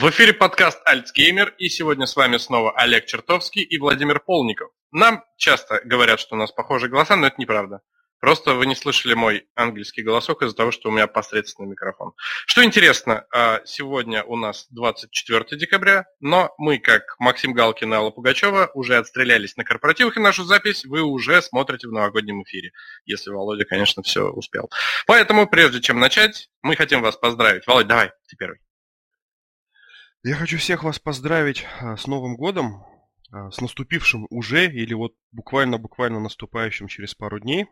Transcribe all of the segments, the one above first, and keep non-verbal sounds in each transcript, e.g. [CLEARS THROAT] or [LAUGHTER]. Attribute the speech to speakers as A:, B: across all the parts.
A: В эфире подкаст Альцгеймер, и сегодня с вами снова Олег Чертовский и Владимир Полников. Нам часто говорят, что у нас похожие голоса, но это неправда. Просто вы не слышали мой английский голосок из-за того, что у меня посредственный микрофон. Что интересно, а, сегодня у нас 24 декабря, но мы, как Максим Галкин и Алла Пугачева, уже отстрелялись на корпоративах, и нашу запись вы уже смотрите в новогоднем эфире, если Володя, конечно, все успел. Поэтому, прежде чем начать, мы хотим вас поздравить. Володь, давай, ты первый.
B: Я хочу всех вас поздравить а, с Новым годом, а, с наступившим уже или вот буквально-буквально наступающим через пару дней.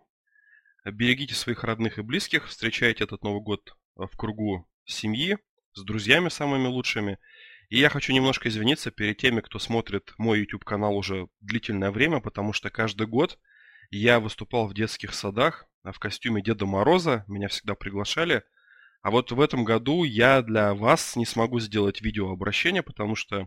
B: Берегите своих родных и близких, встречайте этот Новый год а, в кругу семьи, с друзьями самыми лучшими. И я хочу немножко извиниться перед теми, кто смотрит мой YouTube-канал уже длительное время, потому что каждый год я выступал в детских садах в костюме Деда Мороза, меня всегда приглашали – а вот в этом году я для вас не смогу сделать видеообращение, потому что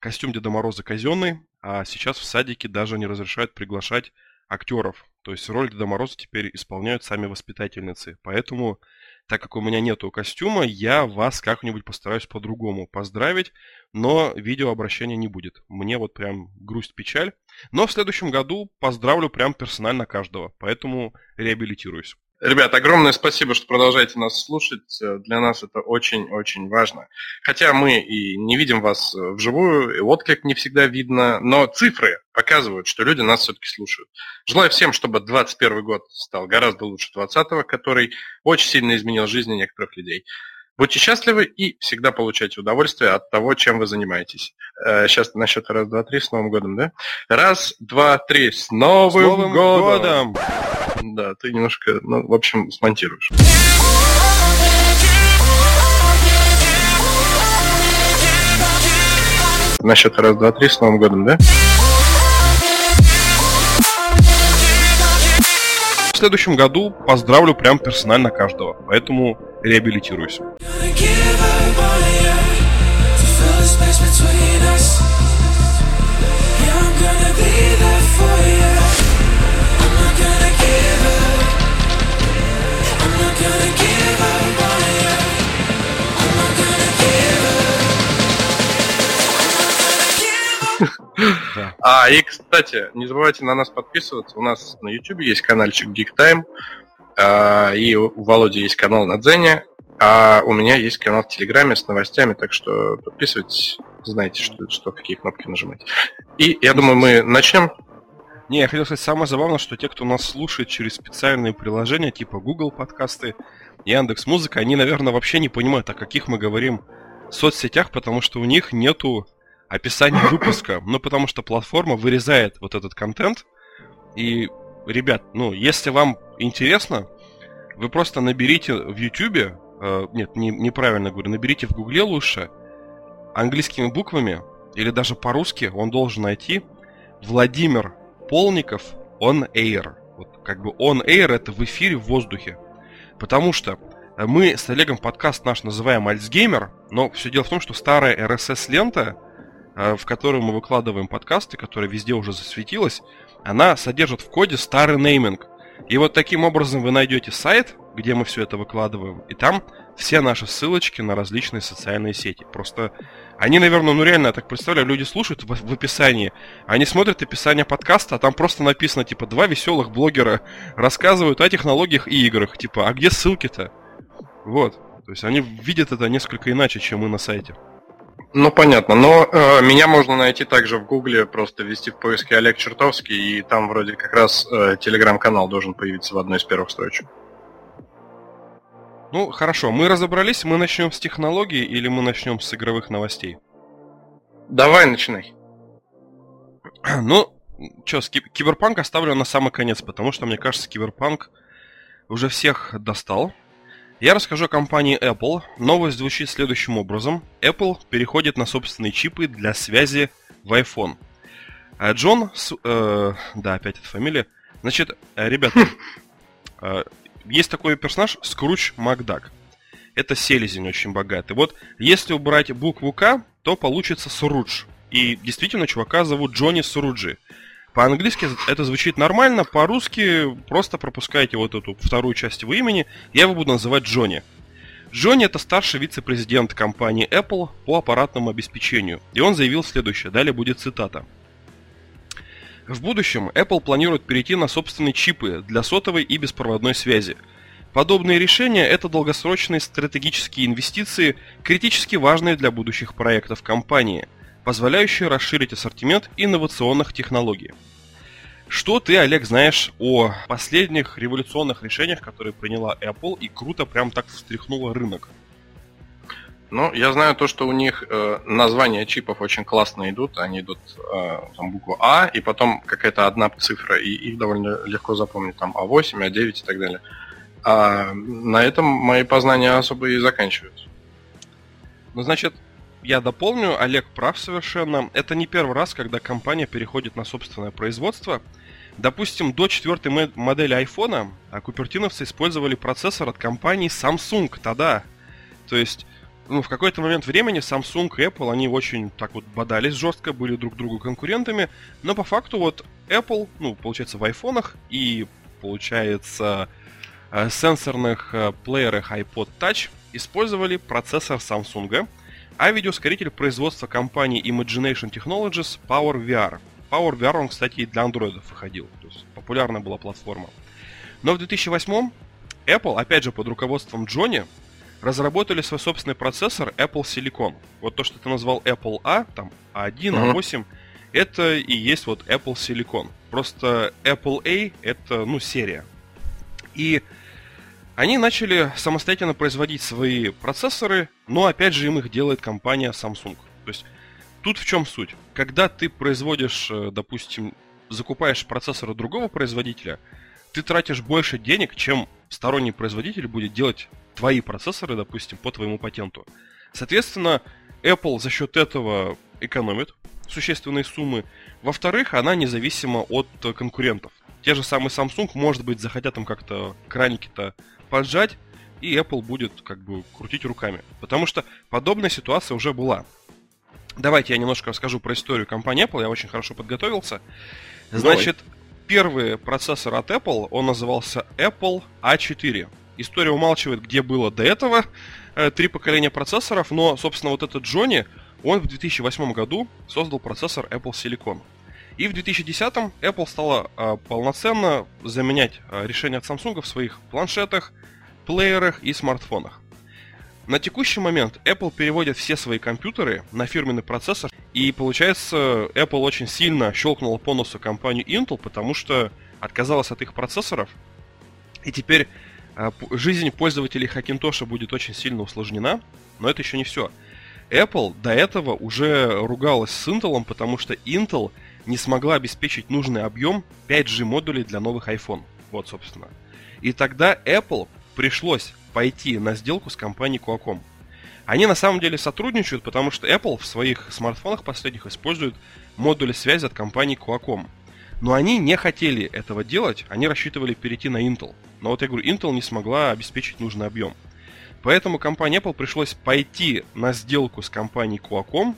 B: костюм Деда Мороза казенный, а сейчас в садике даже не разрешают приглашать актеров. То есть роль Деда Мороза теперь исполняют сами воспитательницы. Поэтому, так как у меня нету костюма, я вас как-нибудь постараюсь по-другому поздравить, но видеообращения не будет. Мне вот прям грусть-печаль. Но в следующем году поздравлю прям персонально каждого, поэтому реабилитируюсь.
A: Ребят, огромное спасибо, что продолжаете нас слушать. Для нас это очень-очень важно. Хотя мы и не видим вас вживую, и отклик не всегда видно, но цифры показывают, что люди нас все-таки слушают. Желаю всем, чтобы 2021 год стал гораздо лучше 2020, который очень сильно изменил жизни некоторых людей. Будьте счастливы и всегда получайте удовольствие от того, чем вы занимаетесь. Сейчас на счет раз, два, три, с Новым годом, да? Раз, два, три, с Новым, с Новым годом! годом! Да, ты немножко, ну, в общем, смонтируешь. На счет раз, два, три, с Новым годом, да?
B: Следующем году поздравлю прям персонально каждого, поэтому реабилитируюсь.
A: А, и, кстати, не забывайте на нас подписываться. У нас на YouTube есть каналчик Geek Time, а, и у Володи есть канал на Дзене, а у меня есть канал в Телеграме с новостями, так что подписывайтесь, знаете, что, что какие кнопки нажимать. И я думаю, мы начнем.
B: Не, я хотел сказать, самое забавное, что те, кто нас слушает через специальные приложения, типа Google подкасты, Яндекс Музыка, они, наверное, вообще не понимают, о каких мы говорим в соцсетях, потому что у них нету описание выпуска, ну, потому что платформа вырезает вот этот контент. И, ребят, ну, если вам интересно, вы просто наберите в YouTube, э, нет, не, неправильно говорю, наберите в Гугле лучше, английскими буквами, или даже по-русски, он должен найти Владимир Полников On Air. Вот как бы On Air это в эфире, в воздухе. Потому что мы с Олегом подкаст наш называем Альцгеймер, но все дело в том, что старая RSS-лента, Э, в которую мы выкладываем подкасты, которая везде уже засветилась, она содержит в коде старый нейминг. И вот таким образом вы найдете сайт, где мы все это выкладываем, и там все наши ссылочки на различные социальные сети. Просто они, наверное, ну реально, я так представляю, люди слушают в, в описании, они смотрят описание подкаста, а там просто написано, типа, два веселых блогера рассказывают о технологиях и играх. Типа, а где ссылки-то? Вот. То есть они видят это несколько иначе, чем мы на сайте.
A: Ну, понятно. Но э, меня можно найти также в Гугле, просто ввести в поиске Олег Чертовский, и там вроде как раз э, телеграм-канал должен появиться в одной из первых строчек.
B: Ну, хорошо. Мы разобрались. Мы начнем с технологий или мы начнем с игровых новостей?
A: Давай, начинай. [CLEARS THROAT]
B: Ну, что, Киберпанк оставлю на самый конец, потому что, мне кажется, Киберпанк уже всех достал. Я расскажу о компании Apple. Новость звучит следующим образом. Apple переходит на собственные чипы для связи в iPhone. А Джон... Э, да, опять эта фамилия. Значит, э, ребята, [LAUGHS] э, есть такой персонаж Скруч Макдак. Это селезень очень богатый. Вот если убрать букву К, то получится Срудж. И действительно, чувака зовут Джонни Сруджи. По-английски это звучит нормально, по-русски просто пропускайте вот эту вторую часть его имени, я его буду называть Джонни. Джонни это старший вице-президент компании Apple по аппаратному обеспечению, и он заявил следующее, далее будет цитата. В будущем Apple планирует перейти на собственные чипы для сотовой и беспроводной связи. Подобные решения – это долгосрочные стратегические инвестиции, критически важные для будущих проектов компании, позволяющие расширить ассортимент инновационных технологий. Что ты, Олег, знаешь о последних революционных решениях, которые приняла Apple и круто прям так встряхнула рынок?
A: Ну, я знаю то, что у них э, названия чипов очень классно идут. Они идут э, там буква А, и потом какая-то одна цифра, и их довольно легко запомнить, там А8, А9 и так далее. А на этом мои познания особо и заканчиваются.
B: Ну, значит, я дополню, Олег прав совершенно. Это не первый раз, когда компания переходит на собственное производство. Допустим, до четвертой модели айфона купертиновцы использовали процессор от компании Samsung тогда. То есть ну, в какой-то момент времени Samsung и Apple, они очень так вот бодались жестко, были друг другу конкурентами, но по факту вот Apple, ну, получается, в айфонах и, получается, э, сенсорных э, плеерах iPod Touch использовали процессор Samsung, а видеоускоритель производства компании Imagination Technologies PowerVR. PowerVR, он, кстати, и для андроидов выходил, то есть популярная была платформа. Но в 2008 Apple, опять же под руководством Джонни, разработали свой собственный процессор Apple Silicon. Вот то, что ты назвал Apple A, там A1, A8, это и есть вот Apple Silicon. Просто Apple A это, ну, серия. И они начали самостоятельно производить свои процессоры, но опять же им их делает компания Samsung. То есть тут в чем суть? Когда ты производишь, э, допустим, закупаешь процессоры другого производителя, ты тратишь больше денег, чем сторонний производитель будет делать твои процессоры, допустим, по твоему патенту. Соответственно, Apple за счет этого экономит существенные суммы. Во-вторых, она независима от конкурентов. Те же самые Samsung, может быть, захотят там как-то краники-то поджать, и Apple будет как бы крутить руками. Потому что подобная ситуация уже была. Давайте я немножко расскажу про историю компании Apple, я очень хорошо подготовился. Значит, Давай. первый процессор от Apple, он назывался Apple A4. История умалчивает, где было до этого э, три поколения процессоров, но, собственно, вот этот Джонни, он в 2008 году создал процессор Apple Silicon. И в 2010-м Apple стала э, полноценно заменять э, решения от Samsung в своих планшетах, плеерах и смартфонах. На текущий момент Apple переводит все свои компьютеры на фирменный процессор, и получается Apple очень сильно щелкнула по носу компанию Intel, потому что отказалась от их процессоров, и теперь а, жизнь пользователей Hackintosh будет очень сильно усложнена, но это еще не все. Apple до этого уже ругалась с Intel, потому что Intel не смогла обеспечить нужный объем 5G модулей для новых iPhone. Вот, собственно. И тогда Apple пришлось пойти на сделку с компанией Qualcomm. Они на самом деле сотрудничают, потому что Apple в своих смартфонах последних использует модули связи от компании Qualcomm. Но они не хотели этого делать, они рассчитывали перейти на Intel. Но вот я говорю, Intel не смогла обеспечить нужный объем. Поэтому компании Apple пришлось пойти на сделку с компанией Qualcomm,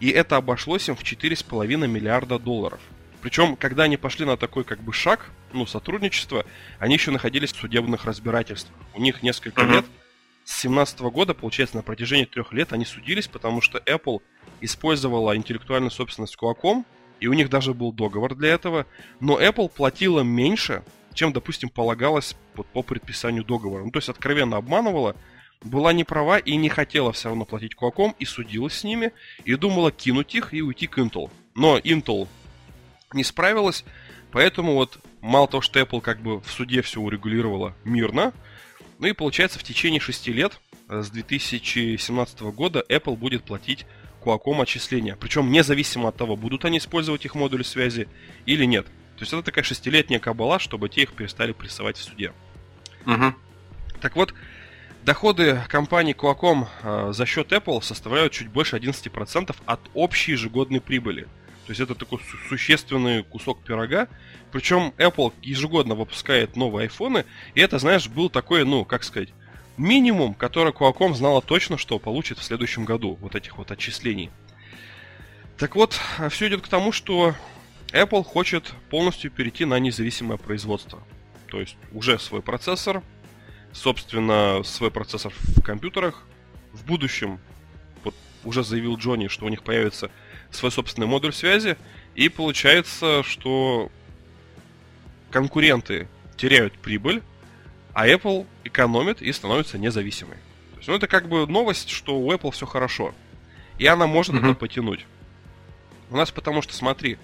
B: и это обошлось им в 4,5 миллиарда долларов. Причем, когда они пошли на такой как бы шаг, ну, сотрудничество, они еще находились в судебных разбирательствах. У них несколько uh-huh. лет, с 17 года, получается, на протяжении трех лет они судились, потому что Apple использовала интеллектуальную собственность Qualcomm, и у них даже был договор для этого, но Apple платила меньше, чем, допустим, полагалось вот, по предписанию договора. Ну, то есть откровенно обманывала, была не права и не хотела все равно платить Qualcomm, и судилась с ними, и думала кинуть их и уйти к Intel. Но Intel не справилась, поэтому вот мало того, что Apple как бы в суде все урегулировала мирно, ну и получается в течение шести лет, э, с 2017 года, Apple будет платить Qualcomm отчисления. Причем независимо от того, будут они использовать их модули связи или нет. То есть это такая шестилетняя кабала, чтобы те их перестали прессовать в суде. Угу. Так вот, доходы компании Qualcomm э, за счет Apple составляют чуть больше 11% от общей ежегодной прибыли. То есть это такой су- существенный кусок пирога. Причем Apple ежегодно выпускает новые айфоны, и это, знаешь, был такой, ну, как сказать, минимум, который Qualcomm знала точно, что получит в следующем году, вот этих вот отчислений. Так вот, все идет к тому, что Apple хочет полностью перейти на независимое производство. То есть уже свой процессор, собственно, свой процессор в компьютерах. В будущем, вот уже заявил Джонни, что у них появится свой собственный модуль связи, и получается, что конкуренты теряют прибыль, а Apple экономит и становится независимой. То есть, ну, это как бы новость, что у Apple все хорошо. И она может mm-hmm. это потянуть. У нас потому что, смотри,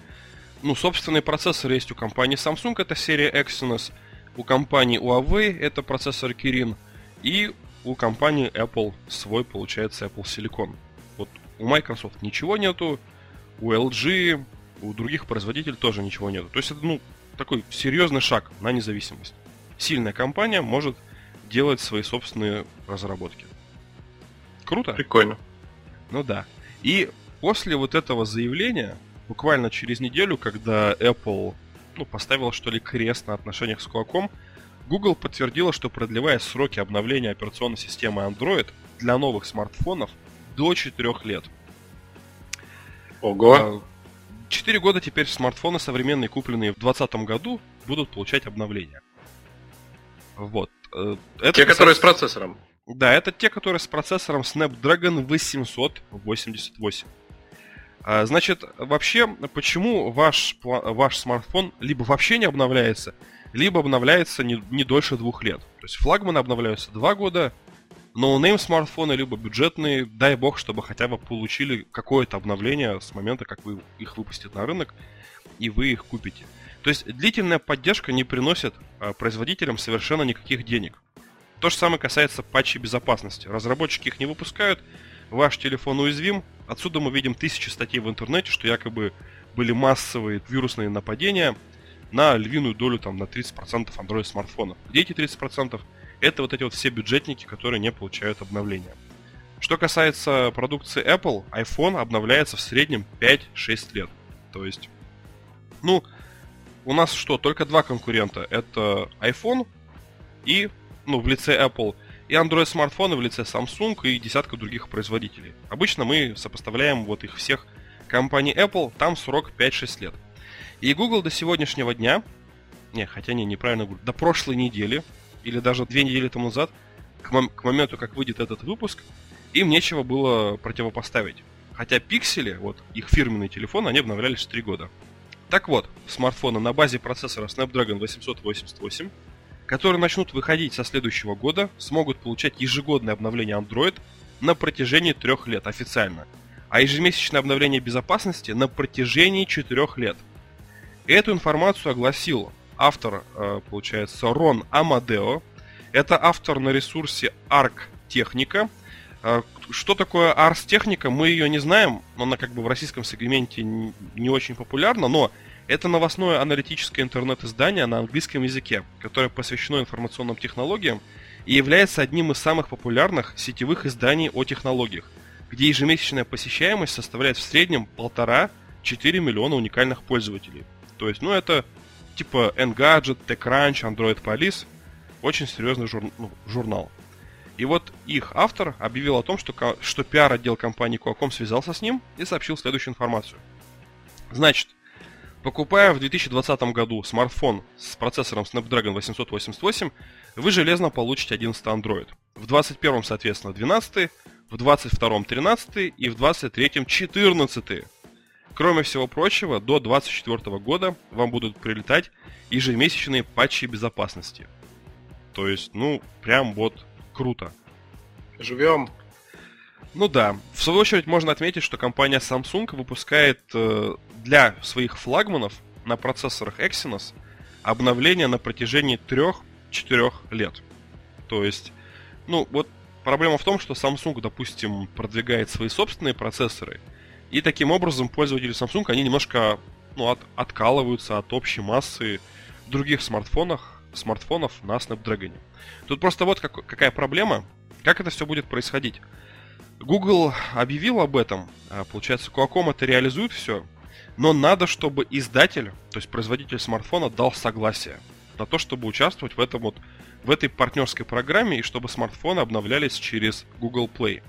B: ну, собственный процессор есть у компании Samsung, это серия Exynos, у компании Huawei это процессор Kirin, и у компании Apple свой, получается, Apple Silicon. Вот у Microsoft ничего нету, у LG, у других производителей тоже ничего нету. То есть это, ну, такой серьезный шаг на независимость. Сильная компания может делать свои собственные разработки. Круто?
A: Прикольно.
B: Ну да. И после вот этого заявления, буквально через неделю, когда Apple ну, поставила что ли крест на отношениях с Qualcomm, Google подтвердила, что продлевает сроки обновления операционной системы Android для новых смартфонов до 4 лет.
A: Ого!
B: 4 а, года теперь смартфоны современные, купленные в 2020 году, будут получать обновления. Вот.
A: Э, это те, касается... которые с процессором.
B: Да, это те, которые с процессором Snapdragon 888. А, значит, вообще, почему ваш, ваш смартфон либо вообще не обновляется, либо обновляется не, не дольше двух лет. То есть флагманы обновляются два года, no-name смартфоны, либо бюджетные, дай бог, чтобы хотя бы получили какое-то обновление с момента, как вы их выпустите на рынок, и вы их купите. То есть длительная поддержка не приносит а, производителям совершенно никаких денег. То же самое касается патчей безопасности. Разработчики их не выпускают, ваш телефон уязвим. Отсюда мы видим тысячи статей в интернете, что якобы были массовые вирусные нападения на львиную долю, там, на 30% Android смартфонов. Где эти 30%? Это вот эти вот все бюджетники, которые не получают обновления. Что касается продукции Apple, iPhone обновляется в среднем 5-6 лет. То есть, ну, у нас что, только два конкурента. Это iPhone и, ну, в лице Apple, и Android смартфоны в лице Samsung и десятка других производителей. Обычно мы сопоставляем вот их всех компаний Apple, там срок 5-6 лет. И Google до сегодняшнего дня, не, хотя не, неправильно говорю, до прошлой недели, или даже две недели тому назад, к, мом- к моменту, как выйдет этот выпуск, им нечего было противопоставить. Хотя пиксели, вот их фирменный телефон, они обновлялись 3 года. Так вот, смартфоны на базе процессора Snapdragon 888, которые начнут выходить со следующего года, смогут получать ежегодное обновление Android на протяжении трех лет официально, а ежемесячное обновление безопасности на протяжении четырех лет. Эту информацию огласил автор, э, получается, Рон Амадео. Это автор на ресурсе Arc Техника. Э, что такое Ars Техника, мы ее не знаем, она как бы в российском сегменте не очень популярна, но это новостное аналитическое интернет-издание на английском языке, которое посвящено информационным технологиям и является одним из самых популярных сетевых изданий о технологиях, где ежемесячная посещаемость составляет в среднем полтора-четыре миллиона уникальных пользователей. То есть, ну это типа Engadget, TechCrunch, Android Police, очень серьезный жур, ну, журнал. И вот их автор объявил о том, что, что пиар-отдел компании Qualcomm связался с ним и сообщил следующую информацию. Значит, покупая в 2020 году смартфон с процессором Snapdragon 888, вы железно получите 11 Android. В 2021, соответственно, 12, в 2022 13 и в 2023 14. Кроме всего прочего, до 2024 года вам будут прилетать ежемесячные патчи безопасности. То есть, ну, прям вот круто.
A: Живем.
B: Ну да. В свою очередь можно отметить, что компания Samsung выпускает э, для своих флагманов на процессорах Exynos обновления на протяжении 3-4 лет. То есть, ну вот проблема в том, что Samsung, допустим, продвигает свои собственные процессоры, и таким образом пользователи Samsung, они немножко ну, от, откалываются от общей массы других смартфонов, смартфонов на Snapdragon. Тут просто вот как, какая проблема, как это все будет происходить. Google объявил об этом, а, получается, Qualcomm это реализует все, но надо, чтобы издатель, то есть производитель смартфона, дал согласие на то, чтобы участвовать в этом вот в этой партнерской программе и чтобы смартфоны обновлялись через Google Play.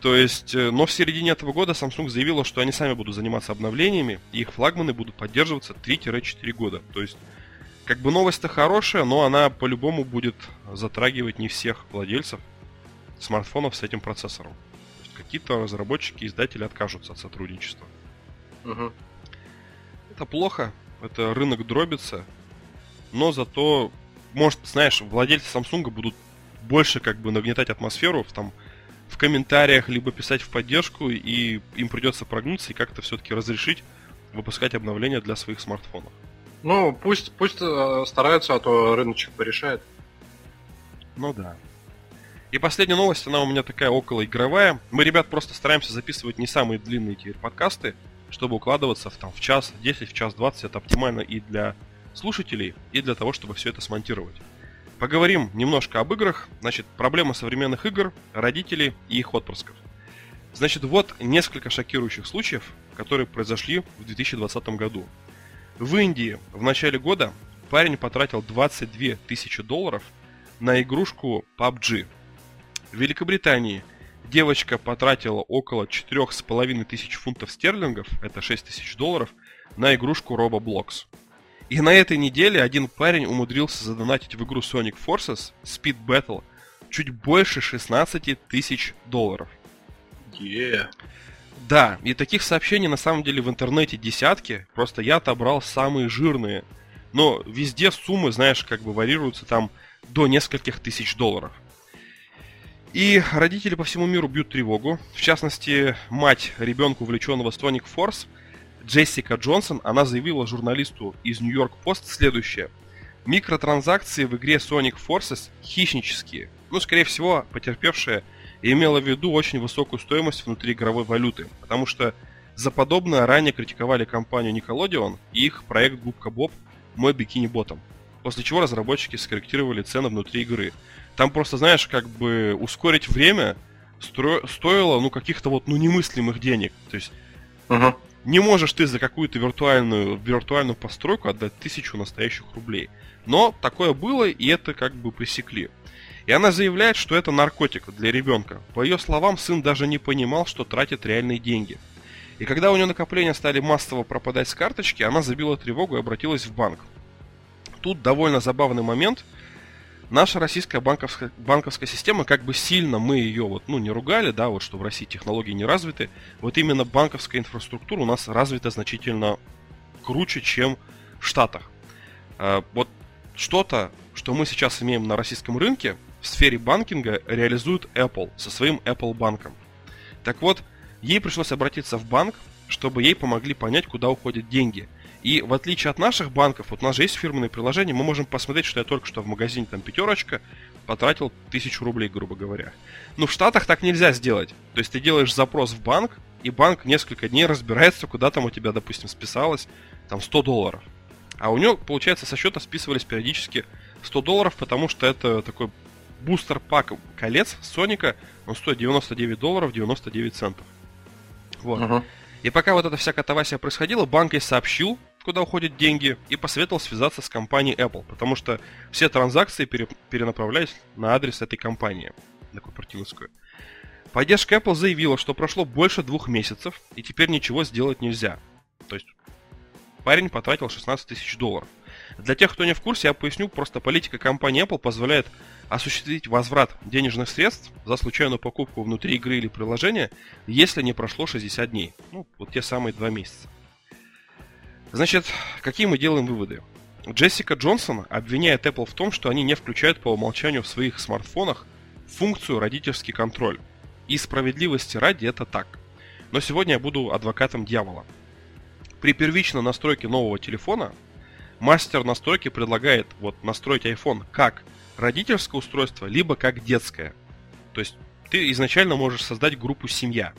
B: То есть, э, но в середине этого года Samsung заявила, что они сами будут заниматься обновлениями, и их флагманы будут поддерживаться 3-4 года. То есть как бы новость-то хорошая, но она по-любому будет затрагивать не всех владельцев смартфонов с этим процессором. То есть какие-то разработчики, издатели откажутся от сотрудничества. Угу. Это плохо, это рынок дробится, но зато, может, знаешь, владельцы Samsung будут больше как бы нагнетать атмосферу в, там, в комментариях, либо писать в поддержку, и им придется прогнуться и как-то все-таки разрешить выпускать обновления для своих смартфонов.
A: Ну, пусть, пусть э, стараются, а то рыночек порешает.
B: Ну да. И последняя новость, она у меня такая около игровая. Мы, ребят, просто стараемся записывать не самые длинные теперь подкасты, чтобы укладываться в, там, в час 10, в час 20. Это оптимально и для слушателей, и для того, чтобы все это смонтировать. Поговорим немножко об играх. Значит, проблема современных игр, родителей и их отпрысков. Значит, вот несколько шокирующих случаев, которые произошли в 2020 году. В Индии в начале года парень потратил 22 тысячи долларов на игрушку PUBG. В Великобритании девочка потратила около 4,5 тысяч фунтов стерлингов, это 6 тысяч долларов, на игрушку Roboblox. И на этой неделе один парень умудрился задонатить в игру Sonic Forces Speed Battle чуть больше 16 тысяч долларов.
A: Yeah.
B: Да, и таких сообщений на самом деле в интернете десятки, просто я отобрал самые жирные. Но везде суммы, знаешь, как бы варьируются там до нескольких тысяч долларов. И родители по всему миру бьют тревогу. В частности, мать ребенка, увлеченного Sonic Force, Джессика Джонсон, она заявила журналисту из New York Post следующее. Микротранзакции в игре Sonic Forces хищнические. Ну, скорее всего, потерпевшая имела в виду очень высокую стоимость внутри игровой валюты, потому что за подобное ранее критиковали компанию Nickelodeon и их проект Губка Боб «Мой бикини ботом», после чего разработчики скорректировали цены внутри игры. Там просто, знаешь, как бы ускорить время стро... стоило, ну, каких-то вот, ну, немыслимых денег. То есть, uh-huh. не можешь ты за какую-то виртуальную, виртуальную постройку отдать тысячу настоящих рублей. Но такое было, и это как бы пресекли. И она заявляет, что это наркотик для ребенка. По ее словам, сын даже не понимал, что тратит реальные деньги. И когда у нее накопления стали массово пропадать с карточки, она забила тревогу и обратилась в банк. Тут довольно забавный момент. Наша российская банковская, банковская система, как бы сильно мы ее вот, ну, не ругали, да, вот что в России технологии не развиты, вот именно банковская инфраструктура у нас развита значительно круче, чем в Штатах. А, вот что-то, что мы сейчас имеем на российском рынке, в сфере банкинга реализует Apple со своим Apple банком. Так вот, ей пришлось обратиться в банк, чтобы ей помогли понять, куда уходят деньги. И в отличие от наших банков, вот у нас же есть фирменные приложения, мы можем посмотреть, что я только что в магазине там пятерочка потратил тысячу рублей, грубо говоря. Но в Штатах так нельзя сделать. То есть ты делаешь запрос в банк, и банк несколько дней разбирается, куда там у тебя, допустим, списалось там 100 долларов. А у него, получается, со счета списывались периодически 100 долларов, потому что это такой бустер пак колец Соника, он стоит 99 долларов 99 центов. Вот. Uh-huh. И пока вот эта вся катавасия происходила, банк ей сообщил, куда уходят деньги, и посоветовал связаться с компанией Apple, потому что все транзакции пере- перенаправлялись на адрес этой компании, на корпоративную. Поддержка Apple заявила, что прошло больше двух месяцев, и теперь ничего сделать нельзя. То есть парень потратил 16 тысяч долларов. Для тех, кто не в курсе, я поясню, просто политика компании Apple позволяет осуществить возврат денежных средств за случайную покупку внутри игры или приложения, если не прошло 60 дней. Ну, вот те самые два месяца. Значит, какие мы делаем выводы? Джессика Джонсон обвиняет Apple в том, что они не включают по умолчанию в своих смартфонах функцию родительский контроль. И справедливости ради это так. Но сегодня я буду адвокатом дьявола. При первичной настройке нового телефона мастер настройки предлагает вот настроить iPhone как родительское устройство, либо как детское. То есть ты изначально можешь создать группу семья.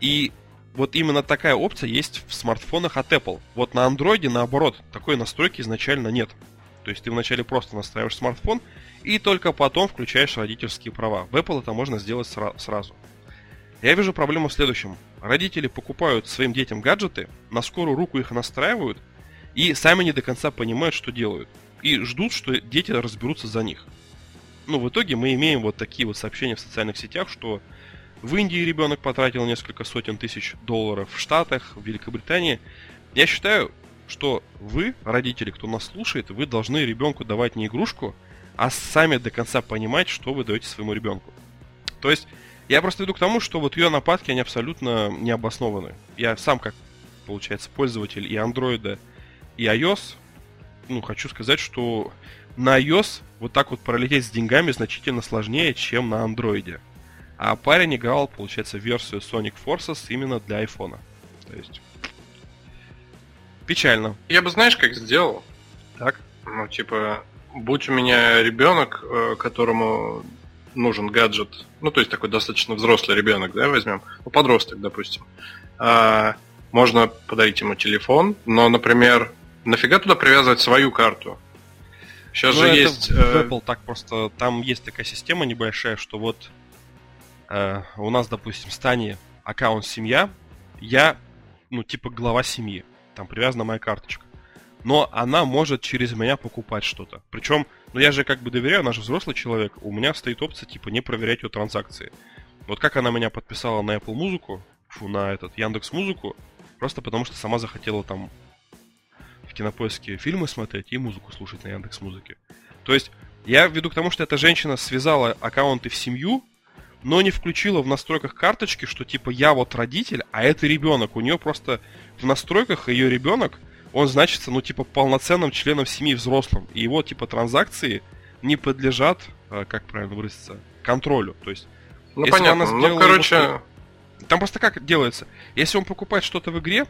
B: И вот именно такая опция есть в смартфонах от Apple. Вот на Android, наоборот, такой настройки изначально нет. То есть ты вначале просто настраиваешь смартфон и только потом включаешь родительские права. В Apple это можно сделать сра- сразу. Я вижу проблему в следующем. Родители покупают своим детям гаджеты, на скорую руку их настраивают и сами не до конца понимают, что делают. И ждут, что дети разберутся за них. Ну, в итоге мы имеем вот такие вот сообщения в социальных сетях, что в Индии ребенок потратил несколько сотен тысяч долларов, в Штатах, в Великобритании. Я считаю, что вы, родители, кто нас слушает, вы должны ребенку давать не игрушку, а сами до конца понимать, что вы даете своему ребенку. То есть, я просто веду к тому, что вот ее нападки, они абсолютно необоснованы. Я сам, как, получается, пользователь и андроида, и iOS, ну, хочу сказать, что на iOS вот так вот пролететь с деньгами значительно сложнее, чем на андроиде. А парень играл, получается, версию Sonic Forces именно для айфона. То есть... Печально.
A: Я бы, знаешь, как сделал?
B: Так.
A: Ну, типа, будь у меня ребенок, э, которому нужен гаджет, ну, то есть такой достаточно взрослый ребенок, да, возьмем, ну, подросток, допустим, а, можно подарить ему телефон, но, например, нафига туда привязывать свою карту?
B: Сейчас ну, же есть... В э, Apple так просто... Там есть такая система небольшая, что вот э, у нас, допустим, станет аккаунт семья, я, ну, типа глава семьи. Там привязана моя карточка. Но она может через меня покупать что-то. Причем, ну я же как бы доверяю, она же взрослый человек. У меня стоит опция, типа, не проверять ее транзакции. Вот как она меня подписала на Apple музыку, фу, на этот Яндекс музыку, просто потому что сама захотела там в кинопоиске фильмы смотреть и музыку слушать на Яндекс Музыке. То есть я веду к тому, что эта женщина связала аккаунты в семью, но не включила в настройках карточки, что типа я вот родитель, а это ребенок. У нее просто в настройках ее ребенок, он значится, ну, типа, полноценным членом семьи взрослым. И его, типа, транзакции не подлежат, э, как правильно выразиться, контролю. То есть,
A: ну, понятно. ну, короче... Его...
B: Там просто как делается? Если он покупает что-то в игре,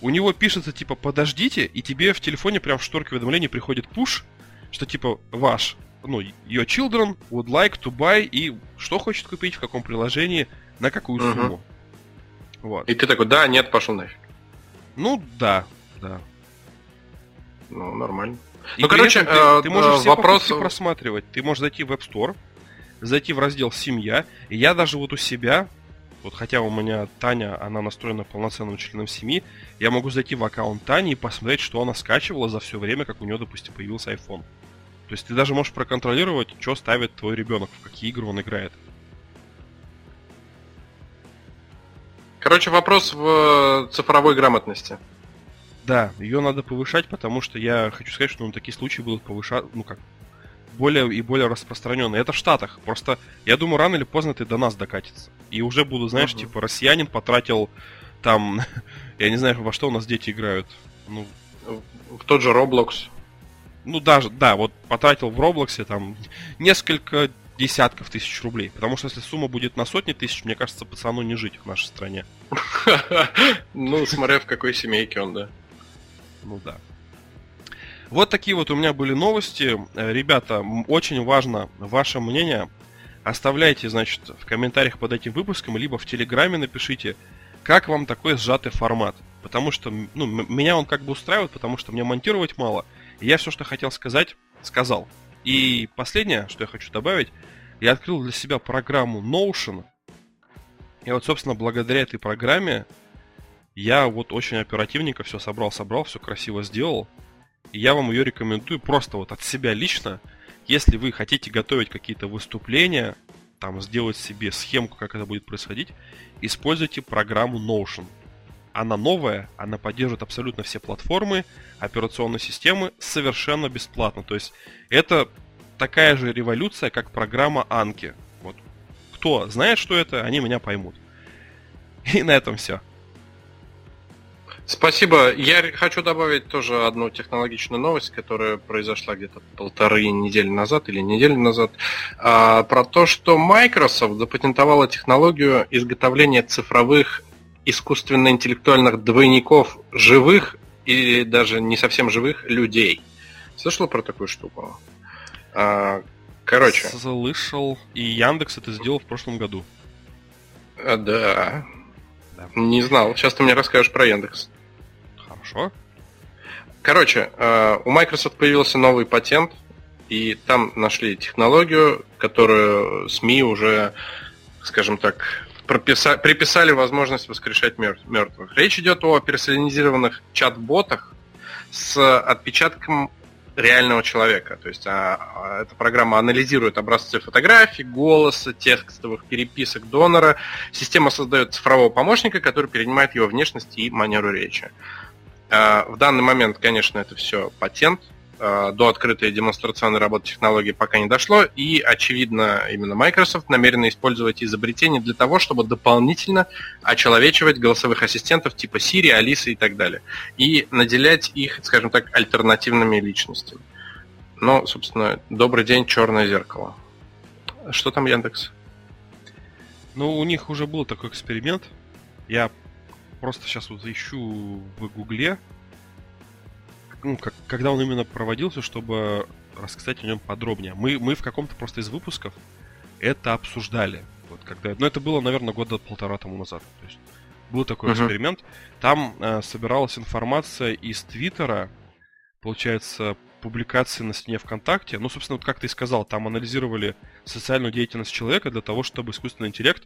B: у него пишется типа подождите, и тебе в телефоне прям в шторке уведомлений приходит пуш, что типа ваш, ну, your children would like to buy, и что хочет купить, в каком приложении, на какую uh-huh. сумму.
A: Вот. И ты такой, да, нет, пошел нафиг.
B: Ну, да, да.
A: Ну, нормально.
B: И ну, короче, ты, э, ты можешь э, все вопрос... просматривать. Ты можешь зайти в App Store, зайти в раздел «Семья», и я даже вот у себя вот хотя у меня Таня, она настроена полноценным членом семьи, я могу зайти в аккаунт Тани и посмотреть, что она скачивала за все время, как у нее, допустим, появился iPhone. То есть ты даже можешь проконтролировать, что ставит твой ребенок, в какие игры он играет.
A: Короче, вопрос в цифровой грамотности.
B: Да, ее надо повышать, потому что я хочу сказать, что ну, такие случаи будут повышать, ну как, более и более распространенные. Это в Штатах. Просто я думаю, рано или поздно ты до нас докатится. И уже буду, знаешь, uh-huh. типа, россиянин потратил там, [LAUGHS] я не знаю, во что у нас дети играют. Ну,
A: в тот же Roblox.
B: Ну, даже, да, вот потратил в Роблоксе там несколько десятков тысяч рублей. Потому что если сумма будет на сотни тысяч, мне кажется, пацану не жить в нашей стране. [LAUGHS]
A: Ну, смотря в какой семейке он, да.
B: Ну да. Вот такие вот у меня были новости. Э, ребята, очень важно ваше мнение. Оставляйте, значит, в комментариях под этим выпуском, либо в Телеграме напишите, как вам такой сжатый формат. Потому что, ну, меня он как бы устраивает, потому что мне монтировать мало. Я все, что хотел сказать, сказал. И последнее, что я хочу добавить, я открыл для себя программу Notion. И вот, собственно, благодаря этой программе я вот очень оперативненько все собрал-собрал, все красиво сделал. И я вам ее рекомендую просто вот от себя лично. Если вы хотите готовить какие-то выступления, там сделать себе схемку, как это будет происходить, используйте программу Notion. Она новая, она поддерживает абсолютно все платформы, операционные системы совершенно бесплатно. То есть это такая же революция, как программа Анки. Вот. Кто знает, что это, они меня поймут. [LAUGHS] И на этом все.
A: Спасибо. Я хочу добавить тоже одну технологичную новость, которая произошла где-то полторы недели назад или неделю назад, а, про то, что Microsoft запатентовала технологию изготовления цифровых искусственно-интеллектуальных двойников живых и даже не совсем живых людей. Слышал про такую штуку?
B: А, короче. Слышал. И Яндекс это сделал в прошлом году.
A: А, да. да. Не знал. Сейчас ты мне расскажешь про Яндекс.
B: Хорошо.
A: Короче, э, у Microsoft появился новый патент, и там нашли технологию, которую СМИ уже, скажем так, прописа... приписали возможность воскрешать мертвых. Речь идет о персонализированных чат-ботах с отпечатком реального человека. То есть а, а, эта программа анализирует образцы фотографий, голоса, текстовых переписок донора. Система создает цифрового помощника, который перенимает его внешность и манеру речи. А, в данный момент, конечно, это все патент, до открытой демонстрационной работы технологии пока не дошло, и, очевидно, именно Microsoft намерена использовать изобретение для того, чтобы дополнительно очеловечивать голосовых ассистентов типа Siri, Алисы и так далее, и наделять их, скажем так, альтернативными личностями. Ну, собственно, добрый день, черное зеркало. Что там Яндекс?
B: Ну, у них уже был такой эксперимент. Я просто сейчас вот ищу в Гугле, ну, как, когда он именно проводился, чтобы рассказать о нем подробнее. Мы, мы в каком-то просто из выпусков это обсуждали. Вот когда, ну, это было, наверное, года полтора тому назад. То есть был такой uh-huh. эксперимент. Там э, собиралась информация из Твиттера, получается, публикации на стене ВКонтакте. Ну, собственно, вот как ты и сказал, там анализировали социальную деятельность человека для того, чтобы искусственный интеллект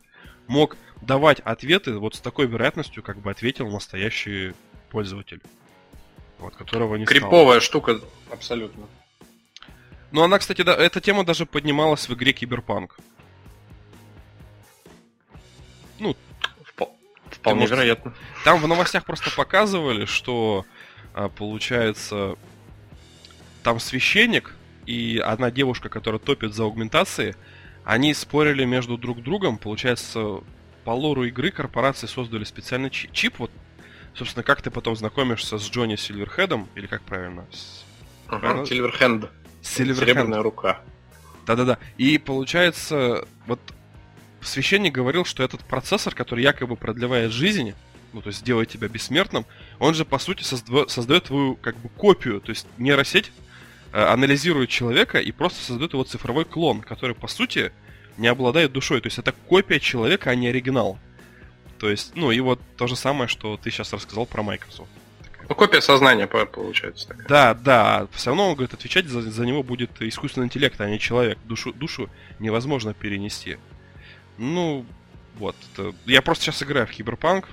B: мог давать ответы вот с такой вероятностью, как бы ответил настоящий пользователь. Вот, которого не
A: Криповая стало. штука, абсолютно.
B: Ну, она, кстати, да, эта тема даже поднималась в игре Киберпанк.
A: Ну, вполне вероятно.
B: Там в новостях просто показывали, что а, получается там священник и одна девушка, которая топит за аугментации, они спорили между друг другом, получается, по лору игры корпорации создали специальный чип, вот, собственно, как ты потом знакомишься с Джонни Сильверхедом, или как правильно?
A: Ага, Сильверхенд. Серебряная рука.
B: Да-да-да. И получается, вот священник говорил, что этот процессор, который якобы продлевает жизнь, ну, то есть делает тебя бессмертным, он же, по сути, создает твою, как бы, копию, то есть нейросеть Э, анализирует человека и просто создает его цифровой клон, который, по сути, не обладает душой. То есть это копия человека, а не оригинал. То есть, ну и вот то же самое, что ты сейчас рассказал про Microsoft.
A: Ну, копия сознания получается. Такая.
B: Да, да. Все равно, он говорит, отвечать за, за него будет искусственный интеллект, а не человек. Душу, душу невозможно перенести. Ну, вот. Это... Я просто сейчас играю в Киберпанк.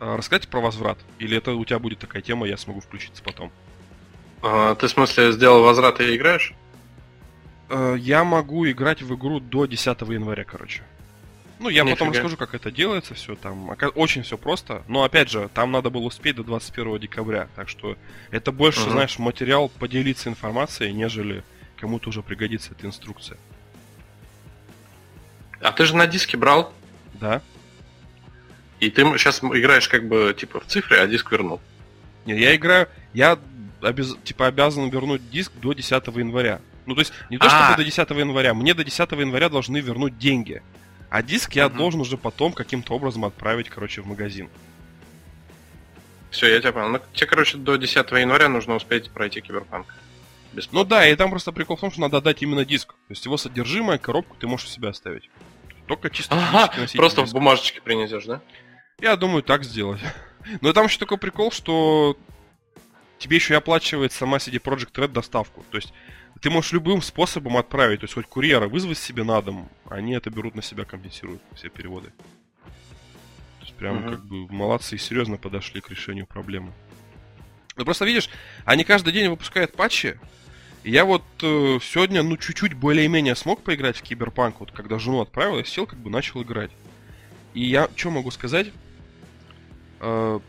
B: А, рассказать про возврат? Или это у тебя будет такая тема, я смогу включиться потом?
A: А, ты, в смысле, сделал возврат и играешь?
B: Э, я могу играть в игру до 10 января, короче. Ну, я Нифига. потом расскажу, как это делается, все там. Очень все просто. Но опять же, там надо было успеть до 21 декабря. Так что это больше, угу. знаешь, материал поделиться информацией, нежели кому-то уже пригодится эта инструкция.
A: А ты же на диске брал?
B: Да.
A: И ты сейчас играешь как бы типа в цифре, а диск вернул.
B: Нет, я играю. Я обяз... типа обязан вернуть диск до 10 января. Ну, то есть, не то чтобы а. до 10 января, мне до 10 января должны вернуть деньги. А диск я должен уже потом каким-то образом отправить, короче, в магазин.
A: Все, я тебя понял. Ну, тебе, короче, до 10 января нужно успеть пройти киберпанк.
B: Бесплатно. Ну да, и там просто прикол в том, что надо отдать именно диск. То есть его содержимое, коробку ты можешь у себя оставить. Только чисто
A: ага, Просто диск. в бумажечке принесешь, да?
B: Я думаю, так сделать. [LAUGHS] Но там еще такой прикол, что тебе еще и оплачивает сама CD Project Red доставку. То есть ты можешь любым способом отправить, то есть хоть курьера вызвать себе на дом, они это берут на себя, компенсируют все переводы. То есть прям uh-huh. как бы молодцы и серьезно подошли к решению проблемы. Ну просто видишь, они каждый день выпускают патчи, я вот э, сегодня, ну, чуть-чуть более-менее смог поиграть в Киберпанк, вот когда жену отправил, я сел, как бы начал играть. И я что могу сказать? Э,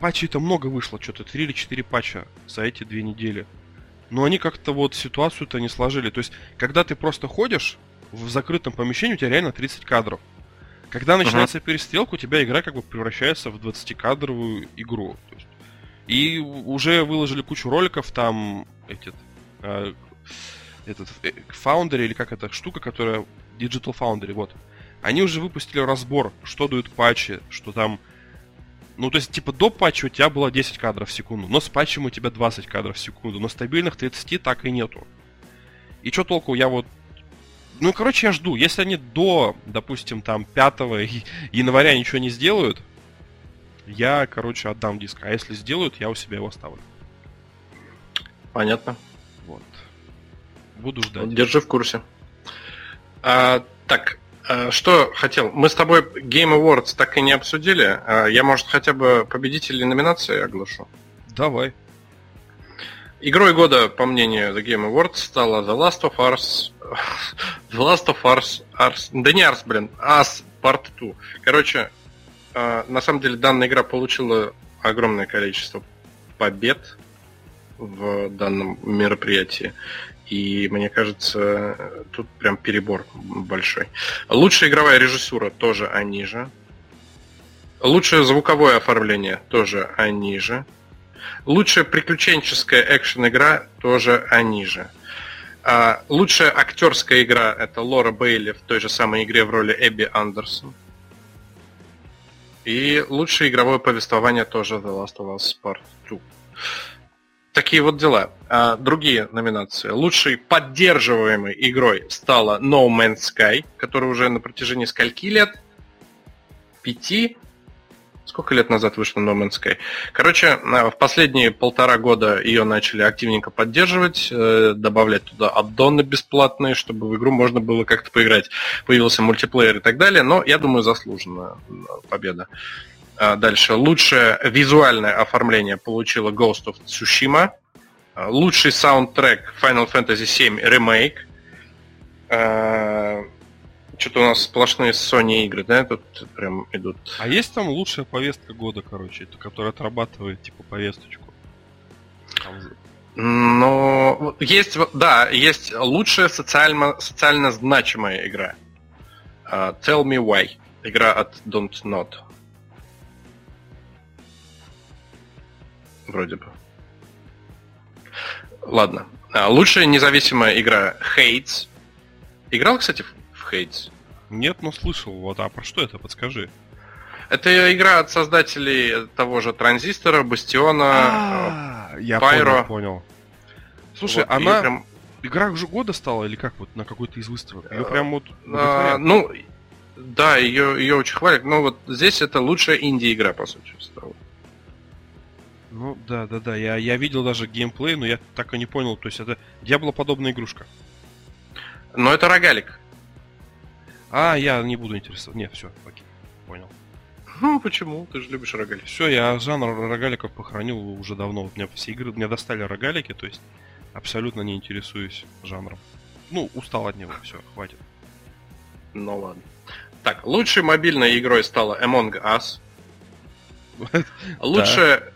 B: патчей-то много вышло, что-то 3 или 4 патча за эти две недели. Но они как-то вот ситуацию-то не сложили. То есть, когда ты просто ходишь в закрытом помещении, у тебя реально 30 кадров. Когда начинается uh-huh. перестрелка, у тебя игра как бы превращается в 20-кадровую игру. Есть, и уже выложили кучу роликов, там этот, э, этот э, Foundry, или как эта штука, которая Digital Foundry, вот. Они уже выпустили разбор, что дают патчи, что там ну, то есть, типа, до патча у тебя было 10 кадров в секунду, но с патчем у тебя 20 кадров в секунду, но стабильных 30 так и нету. И что толку, я вот... Ну, короче, я жду. Если они до, допустим, там, 5 января ничего не сделают, я, короче, отдам диск. А если сделают, я у себя его оставлю.
A: Понятно.
B: Вот. Буду ждать.
A: Держи в курсе. А, так, что хотел? Мы с тобой Game Awards так и не обсудили. Э, я, может, хотя бы победителей номинации оглашу?
B: Давай.
A: Игрой года, по мнению The Game Awards, стала The Last of Us... The Last of Us... Ars... Да не Ars, блин. Us Part 2. Короче, э, на самом деле данная игра получила огромное количество побед в данном мероприятии. И мне кажется, тут прям перебор большой. Лучшая игровая режиссура тоже они же. Лучшее звуковое оформление тоже они же. Лучшая приключенческая экшен-игра тоже они же. А лучшая актерская игра это Лора Бейли в той же самой игре в роли Эбби Андерсон. И лучшее игровое повествование тоже The Last of Us Part 2. Такие вот дела. А другие номинации. Лучшей поддерживаемой игрой стала No Man's Sky, которая уже на протяжении скольки лет? Пяти? Сколько лет назад вышла No Man's Sky? Короче, в последние полтора года ее начали активненько поддерживать, э, добавлять туда аддоны бесплатные, чтобы в игру можно было как-то поиграть. Появился мультиплеер и так далее, но я думаю, заслуженная победа. А дальше. Лучшее визуальное оформление получила Ghost of Tsushima. А, лучший саундтрек Final Fantasy VII Remake. А, что-то у нас сплошные Sony игры, да, тут прям идут.
B: А есть там лучшая повестка года, короче, которая отрабатывает, типа, повесточку?
A: Ну, есть, да, есть лучшая социально, социально значимая игра. Uh, Tell Me Why. Игра от Don't Not. Вроде бы. Ладно. Uh, лучшая независимая игра Hades. Играл, кстати, Hades?
B: Нет, но слышал. Вот, а про что это? Подскажи.
A: Это игра от создателей того же Транзистора, Бастиона,
B: а, Я понял, понял. Слушай, она... Прям... Игра уже года стала или как вот на какой-то из выставок? Ее прям вот...
A: А, ну, да, ее, ее очень хвалят, но вот здесь это лучшая инди-игра, по сути, стала.
B: Ну, да, да, да. Я, я видел даже геймплей, но я так и не понял. То есть это Диабло-подобная игрушка.
A: Но это рогалик.
B: А, я не буду интересоваться. Нет, все, окей, понял.
A: Ну, почему? Ты же любишь рогалики.
B: Все, я жанр рогаликов похоронил уже давно. Вот меня все игры, меня достали рогалики, то есть абсолютно не интересуюсь жанром. Ну, устал от него, все, хватит.
A: Ну ладно. Так, лучшей мобильной игрой стала Among Us. [LAUGHS] Лучшая...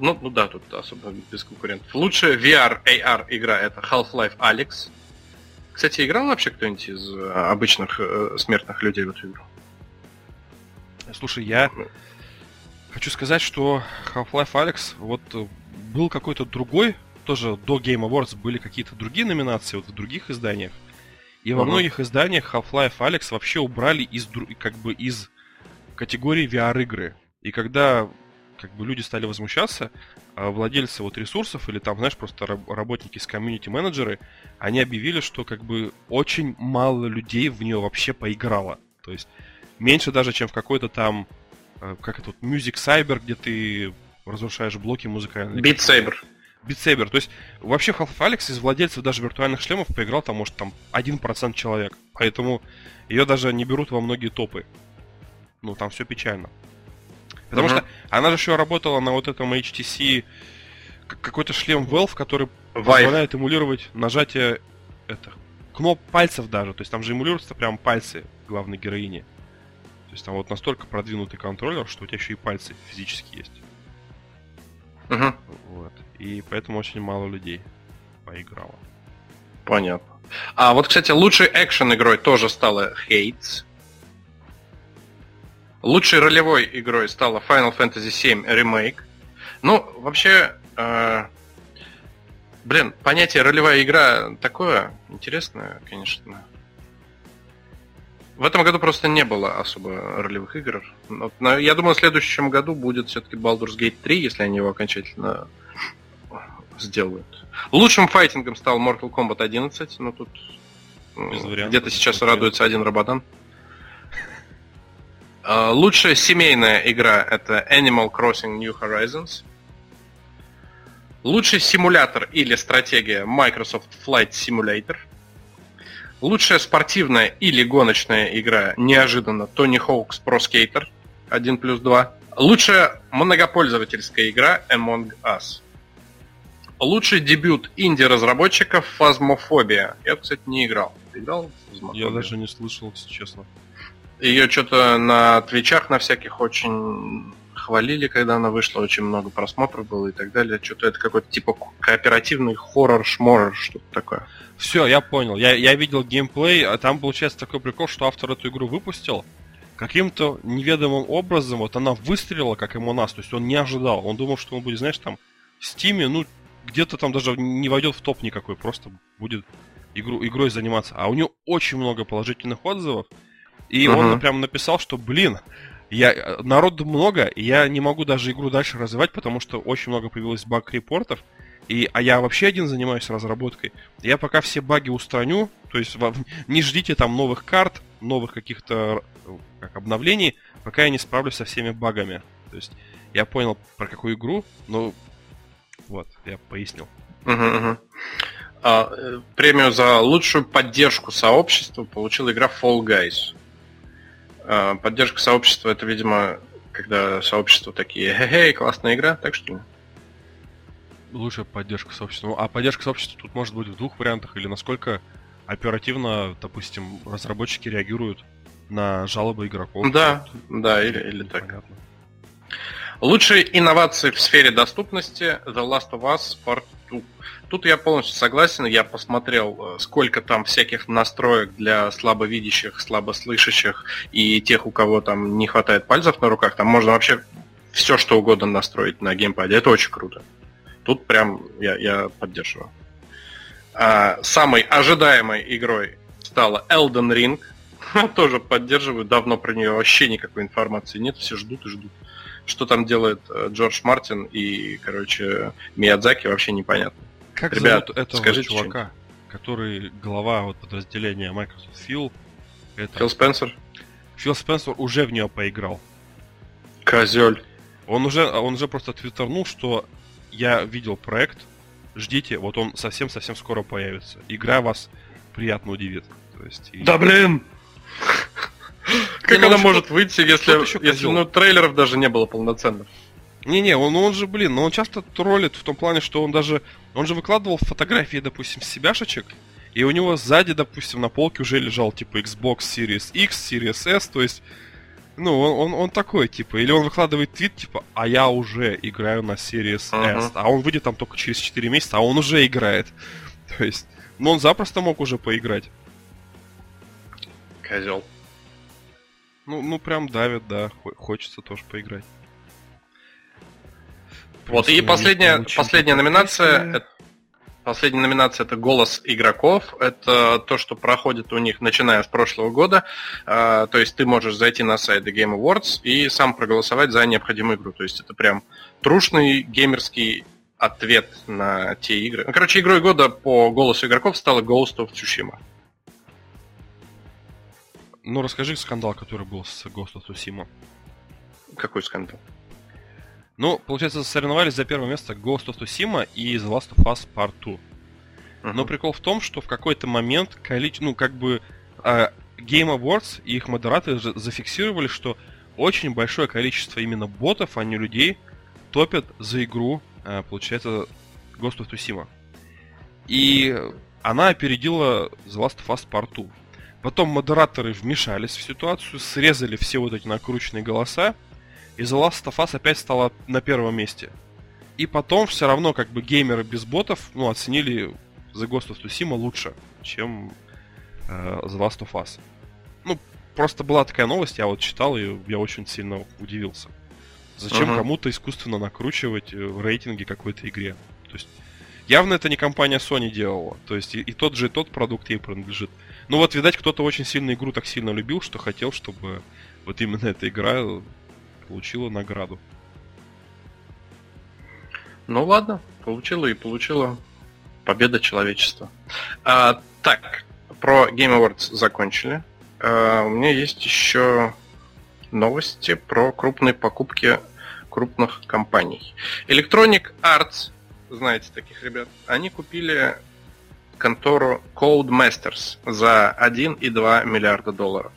A: Ну, ну да, тут особо без конкурентов. Лучшая VR AR игра это Half-Life Alex. Кстати, играл вообще кто-нибудь из э, обычных э, смертных людей в эту игру?
B: Слушай, я хочу сказать, что Half-Life Alex вот э, был какой-то другой, тоже до Game Awards были какие-то другие номинации вот в других изданиях. И uh-huh. во многих изданиях Half-Life Alex вообще убрали из как бы из категории VR-игры. И когда как бы люди стали возмущаться, а владельцы вот ресурсов или там, знаешь, просто работники с комьюнити-менеджеры, они объявили, что как бы очень мало людей в нее вообще поиграло. То есть меньше даже, чем в какой-то там, э, как это, Music Cyber, где ты разрушаешь блоки музыкальные.
A: Beat Saber.
B: Beat Saber. То есть вообще Half-Life Alex из владельцев даже виртуальных шлемов поиграл там, может, там 1% человек. Поэтому ее даже не берут во многие топы. Ну, там все печально. Потому uh-huh. что она же еще работала на вот этом HTC какой-то шлем Valve, который Vive. позволяет эмулировать нажатие это, кноп пальцев даже. То есть там же эмулируются прям пальцы главной героини. То есть там вот настолько продвинутый контроллер, что у тебя еще и пальцы физически есть.
A: Угу.
B: Вот. И поэтому очень мало людей поиграло.
A: Понятно. А вот, кстати, лучшей экшен игрой тоже стала Hades. Лучшей ролевой игрой стала Final Fantasy VII Remake. Ну, вообще, э, блин, понятие ролевая игра такое интересное, конечно. В этом году просто не было особо ролевых игр. Но, я думаю, в следующем году будет все-таки Baldur's Gate 3, если они его окончательно сделают. Лучшим файтингом стал Mortal Kombat 11, но тут где-то сейчас радуется один Рабадан. А, лучшая семейная игра это Animal Crossing New Horizons. Лучший симулятор или стратегия Microsoft Flight Simulator. Лучшая спортивная или гоночная игра неожиданно Tony Hawk's Pro Skater 1 плюс 2. Лучшая многопользовательская игра Among Us. Лучший дебют инди-разработчиков Phasmophobia. Я, кстати, не играл. Ты играл
B: в Я даже не слышал, если честно.
A: Ее что-то на твичах на всяких очень хвалили, когда она вышла, очень много просмотров было и так далее. Что-то это какой-то типа кооперативный хоррор-шморрор, что-то такое.
B: Все, я понял. Я, я видел геймплей, а там получается такой прикол, что автор эту игру выпустил. Каким-то неведомым образом вот она выстрелила, как ему нас. То есть он не ожидал. Он думал, что он будет, знаешь, там в Стиме, ну, где-то там даже не войдет в топ никакой, просто будет игру, игрой заниматься. А у него очень много положительных отзывов. И uh-huh. он прям написал, что, блин, я, народу много, и я не могу даже игру дальше развивать, потому что очень много появилось баг-репортов. И, а я вообще один занимаюсь разработкой. Я пока все баги устраню, то есть [LAUGHS] не ждите там новых карт, новых каких-то как обновлений, пока я не справлюсь со всеми багами. То есть я понял про какую игру, но вот, я пояснил.
A: Угу, угу. А, э, премию за лучшую поддержку сообщества получила игра Fall Guys. А, поддержка сообщества это, видимо, когда сообщество такие, хе-хей, классная игра, так что ли?
B: Лучшая поддержка сообщества. Ну, а поддержка сообщества тут может быть в двух вариантах, или насколько оперативно, допустим, разработчики реагируют на жалобы игроков.
A: Да, да, или, или так. Понятно. Лучшие инновации в сфере доступности The Last of Us Part 2. Тут я полностью согласен. Я посмотрел, э, сколько там всяких настроек для слабовидящих, слабослышащих и тех, у кого там не хватает пальцев на руках. Там можно вообще все, что угодно настроить на геймпаде. Это очень круто. Тут прям я, я поддерживаю. А, самой ожидаемой игрой стала Elden Ring. [LAUGHS] Тоже поддерживаю. Давно про нее вообще никакой информации нет. Все ждут и ждут. Что там делает э, Джордж Мартин и, короче, Миядзаки, вообще непонятно.
B: Как Ребят, зовут этого скажите чувака, который глава вот подразделения Microsoft Phil?
A: Это... Фил Спенсер?
B: Фил Спенсер уже в нее поиграл.
A: Козель.
B: Он уже, он уже просто твиттернул, что я видел проект, ждите, вот он совсем-совсем скоро появится. Игра вас приятно удивит.
A: То есть, и... Да блин! [LAUGHS] Как она может выйти, если, если ну, трейлеров даже не было полноценных?
B: Не-не, он, он же, блин, но он часто троллит в том плане, что он даже... Он же выкладывал фотографии, допустим, себяшечек, и у него сзади, допустим, на полке уже лежал, типа, Xbox Series X, Series S, то есть... Ну, он, он, он такой, типа, или он выкладывает твит, типа, а я уже играю на Series uh-huh. S, а он выйдет там только через 4 месяца, а он уже играет. [LAUGHS] То есть, ну, он запросто мог уже поиграть.
A: Козел.
B: Ну, ну прям давит, да. Хочется тоже поиграть.
A: Вот, и последняя, последняя номинация, это, последняя номинация это голос игроков. Это то, что проходит у них начиная с прошлого года. А, то есть ты можешь зайти на сайт The Game Awards и сам проголосовать за необходимую игру. То есть это прям трушный геймерский ответ на те игры. Ну, короче, игрой года по голосу игроков стала Ghost of Tsushima.
B: Ну, расскажи скандал, который был с Ghost of Tsushima.
A: Какой скандал?
B: Ну, получается, соревновались за первое место Ghost of Tsushima и The Last of Us Part 2. Uh-huh. Но прикол в том, что в какой-то момент количество, ну, как бы э, Game Awards и их модераторы зафиксировали, что очень большое количество именно ботов, а не людей, топят за игру, э, получается, Ghost of Tsushima. И она опередила The Last of Us Part 2. Потом модераторы вмешались в ситуацию, срезали все вот эти накрученные голоса, и The Last of Us опять стала на первом месте. И потом все равно как бы геймеры без ботов ну, оценили The Ghost of Tsushima лучше, чем э, The Last of Us. Ну, просто была такая новость, я вот читал и я очень сильно удивился. Зачем uh-huh. кому-то искусственно накручивать э, рейтинги какой-то игре? То есть явно это не компания Sony делала. То есть и, и тот же и тот продукт ей принадлежит. Ну вот, видать, кто-то очень сильно игру так сильно любил, что хотел, чтобы вот именно эта игра получила награду.
A: Ну ладно, получила и получила победа человечества. А, так, про Game Awards закончили. А, у меня есть еще новости про крупные покупки крупных компаний. Electronic Arts, знаете таких ребят, они купили контору Codemasters за 1,2 миллиарда долларов.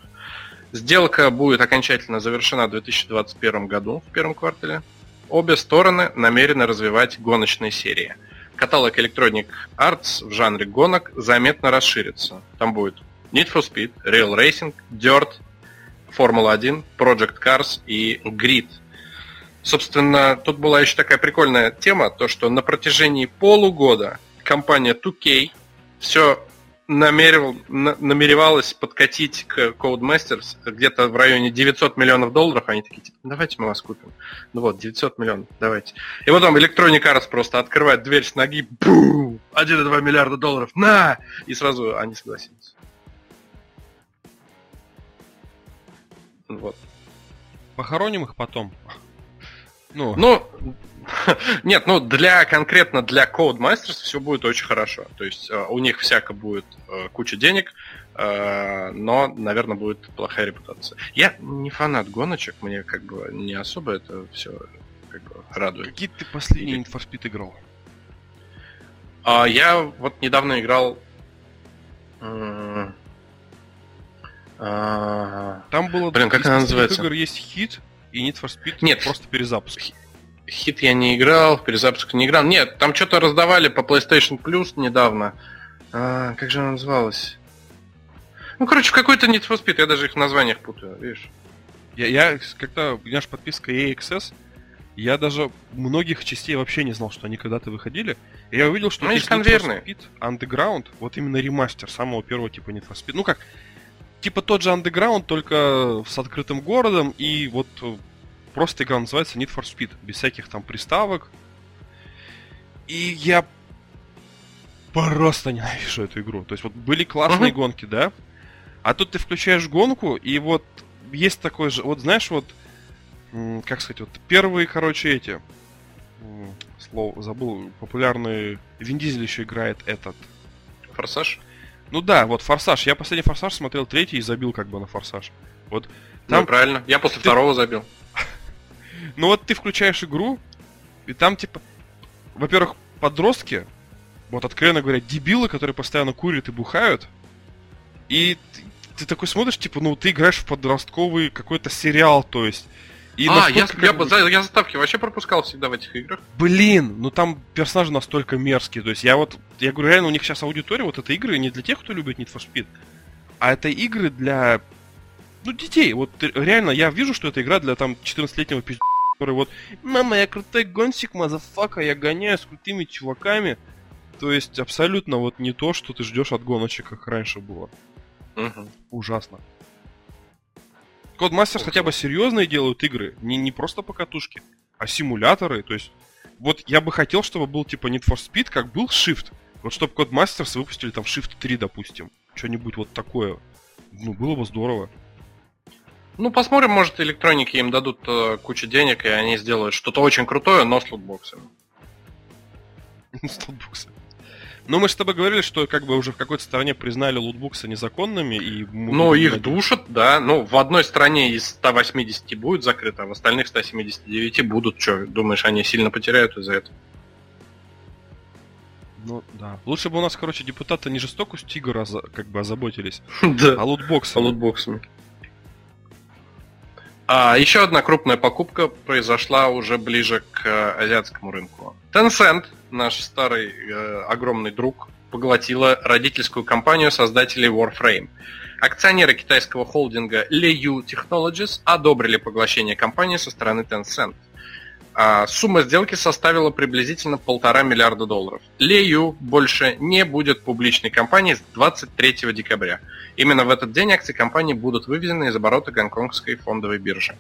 A: Сделка будет окончательно завершена в 2021 году, в первом квартале. Обе стороны намерены развивать гоночные серии. Каталог Electronic Arts в жанре гонок заметно расширится. Там будет Need for Speed, Real Racing, Dirt, Формула 1, Project Cars и Grid. Собственно, тут была еще такая прикольная тема, то что на протяжении полугода компания 2K все намеревал, намеревалась подкатить к Codemasters где-то в районе 900 миллионов долларов. Они такие, типа, давайте мы вас купим. Ну вот, 900 миллионов, давайте. И потом Electronic Arts просто открывает дверь с ноги, бум, 1,2 миллиарда долларов, на! И сразу они согласились.
B: Вот. Похороним их потом.
A: Ну, ну [LAUGHS] нет, ну для конкретно для Codemasters все будет очень хорошо. То есть э, у них всяко будет э, куча денег, э, но, наверное, будет плохая репутация. Я не фанат гоночек, мне как бы не особо это все как бы радует.
B: Какие ты последний Need for Speed играл?
A: А, я вот недавно играл
B: там было
A: Блин, как она называется?
B: игр есть хит и Need for Speed
A: Нет.
B: просто перезапуск.
A: Хит я не играл, в перезапуск не играл. Нет, там что-то раздавали по PlayStation Plus недавно. А, как же она называлась? Ну, короче, какой-то Need for Speed, я даже их в названиях путаю, видишь?
B: Я, я когда, у меня же подписка EXS, я даже многих частей вообще не знал, что они когда-то выходили. И я увидел, что
A: ну,
B: есть
A: Need for
B: Speed Underground, вот именно ремастер самого первого типа Need for Speed. Ну как, типа тот же Underground, только с открытым городом, и вот э, просто игра называется Need for Speed, без всяких там приставок. И я просто ненавижу эту игру. То есть вот были классные uh-huh. гонки, да? А тут ты включаешь гонку, и вот есть такой же, вот знаешь, вот, как сказать, вот первые, короче, эти, слово забыл, популярный, Вин Дизель еще играет этот.
A: Форсаж?
B: Ну да, вот Форсаж. Я последний Форсаж смотрел третий и забил как бы на Форсаж. Вот
A: ну, там... Ну, правильно. Я после ты... второго забил.
B: Ну вот ты включаешь игру, и там типа, во-первых, подростки, вот откровенно говоря, дебилы, которые постоянно курят и бухают, и ты, ты такой смотришь, типа, ну ты играешь в подростковый какой-то сериал, то есть.
A: И а, я, я, бы, я заставки вообще пропускал всегда в этих играх.
B: Блин, ну там персонажи настолько мерзкие. То есть я вот, я говорю, реально, у них сейчас аудитория, вот это игры не для тех, кто любит Need for Speed, а это игры для, ну, детей. Вот реально, я вижу, что это игра для там 14-летнего пиздец который вот «Мама, я крутой гонщик, motherfucka, я гоняю с крутыми чуваками». То есть абсолютно вот не то, что ты ждешь от гоночек, как раньше было.
A: Угу.
B: Ужасно. Codemasters хотя бы серьезные делают игры, не, не просто покатушки, а симуляторы. То есть, вот я бы хотел, чтобы был типа Need for Speed, как был Shift. Вот чтобы Codemasters выпустили там Shift 3, допустим. Что-нибудь вот такое. Ну, было бы здорово.
A: Ну, посмотрим, может, электроники им дадут э, кучу денег, и они сделают что-то очень крутое, но с лутбоксами. [LAUGHS]
B: С лутбоксами. Ну, мы с тобой говорили, что как бы уже в какой-то стране признали лутбоксы незаконными, и...
A: Ну, их душат, да. Ну, в одной стране из 180 будет закрыто, а в остальных 179 будут. Что, думаешь, они сильно потеряют из-за этого?
B: Ну, да. Лучше бы у нас, короче, депутаты не жестокостью игр как бы озаботились, [LAUGHS] а лутбоксами.
A: А лутбоксами. А еще одна крупная покупка произошла уже ближе к э, азиатскому рынку. Tencent, наш старый э, огромный друг, поглотила родительскую компанию создателей Warframe. Акционеры китайского холдинга Leyu Technologies одобрили поглощение компании со стороны Tencent. А сумма сделки составила приблизительно полтора миллиарда долларов. Leyu больше не будет публичной компанией с 23 декабря. Именно в этот день акции компании будут выведены из оборота гонконгской фондовой биржи.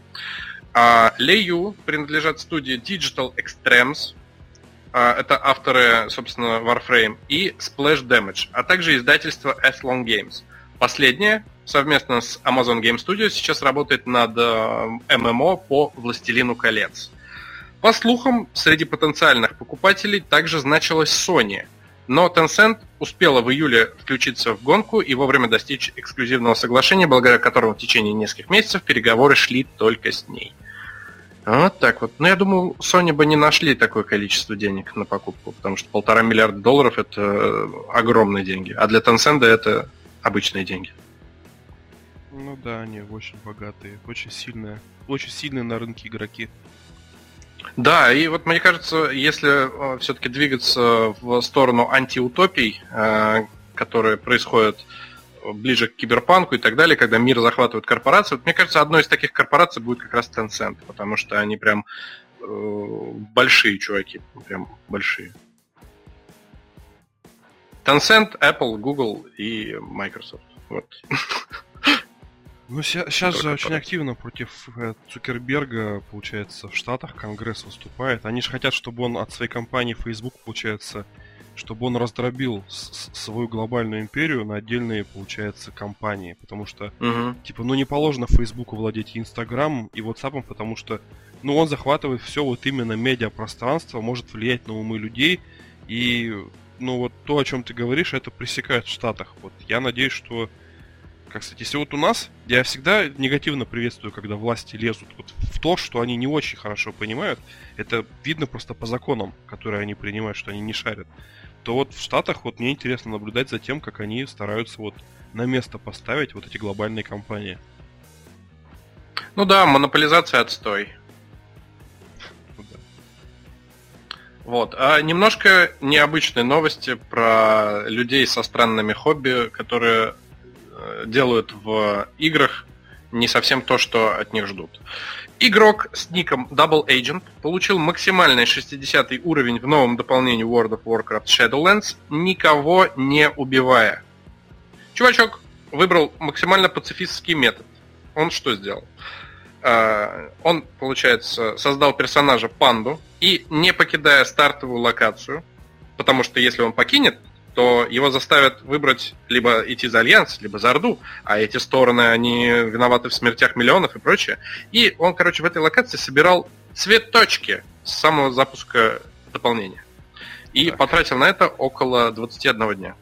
A: А Leyu принадлежат студии Digital Extremes, а, это авторы, собственно, Warframe, и Splash Damage, а также издательство Athlon Games. Последнее совместно с Amazon Game Studios сейчас работает над э, ММО по Властелину колец. По слухам, среди потенциальных покупателей также значилась Sony, но Tencent успела в июле включиться в гонку и вовремя достичь эксклюзивного соглашения, благодаря которому в течение нескольких месяцев переговоры шли только с ней. Вот так вот. Но ну, я думаю, Sony бы не нашли такое количество денег на покупку, потому что полтора миллиарда долларов это э, огромные деньги, а для Tencent это обычные деньги.
B: Ну да, они очень богатые, очень сильные, очень сильные на рынке игроки.
A: Да, и вот мне кажется, если э, все-таки двигаться в сторону антиутопий, э, которые происходят ближе к киберпанку и так далее, когда мир захватывают корпорации, вот мне кажется, одной из таких корпораций будет как раз Tencent, потому что они прям э, большие чуваки, прям большие. Tencent, Apple, Google и Microsoft. Вот. [LAUGHS]
B: Ну, сейчас же очень активно против э, Цукерберга, получается, в Штатах Конгресс выступает. Они же хотят, чтобы он от своей компании Facebook, получается, чтобы он раздробил свою глобальную империю на отдельные, получается, компании. Потому что, угу. типа, ну не положено Фейсбуку владеть и Инстаграмом, и WhatsApp, потому что, ну, он захватывает все вот именно медиапространство, может влиять на умы людей, и, ну, вот то, о чем ты говоришь, это пресекает в Штатах. Вот я надеюсь, что как сказать, если вот у нас, я всегда негативно приветствую, когда власти лезут вот в то, что они не очень хорошо понимают, это видно просто по законам, которые они принимают, что они не шарят, то вот в Штатах вот мне интересно наблюдать за тем, как они стараются вот на место поставить вот эти глобальные компании.
A: Ну да, монополизация отстой. Ну вот. А немножко необычные новости про людей со странными хобби, которые делают в играх не совсем то, что от них ждут. Игрок с ником Double Agent получил максимальный 60 уровень в новом дополнении World of Warcraft Shadowlands, никого не убивая. Чувачок выбрал максимально пацифистский метод. Он что сделал? Э, он, получается, создал персонажа панду и, не покидая стартовую локацию, потому что если он покинет то его заставят выбрать либо идти за Альянс, либо за Орду, а эти стороны, они виноваты в смертях миллионов и прочее. И он, короче, в этой локации собирал цветочки с самого запуска дополнения. И так. потратил на это около 21 дня.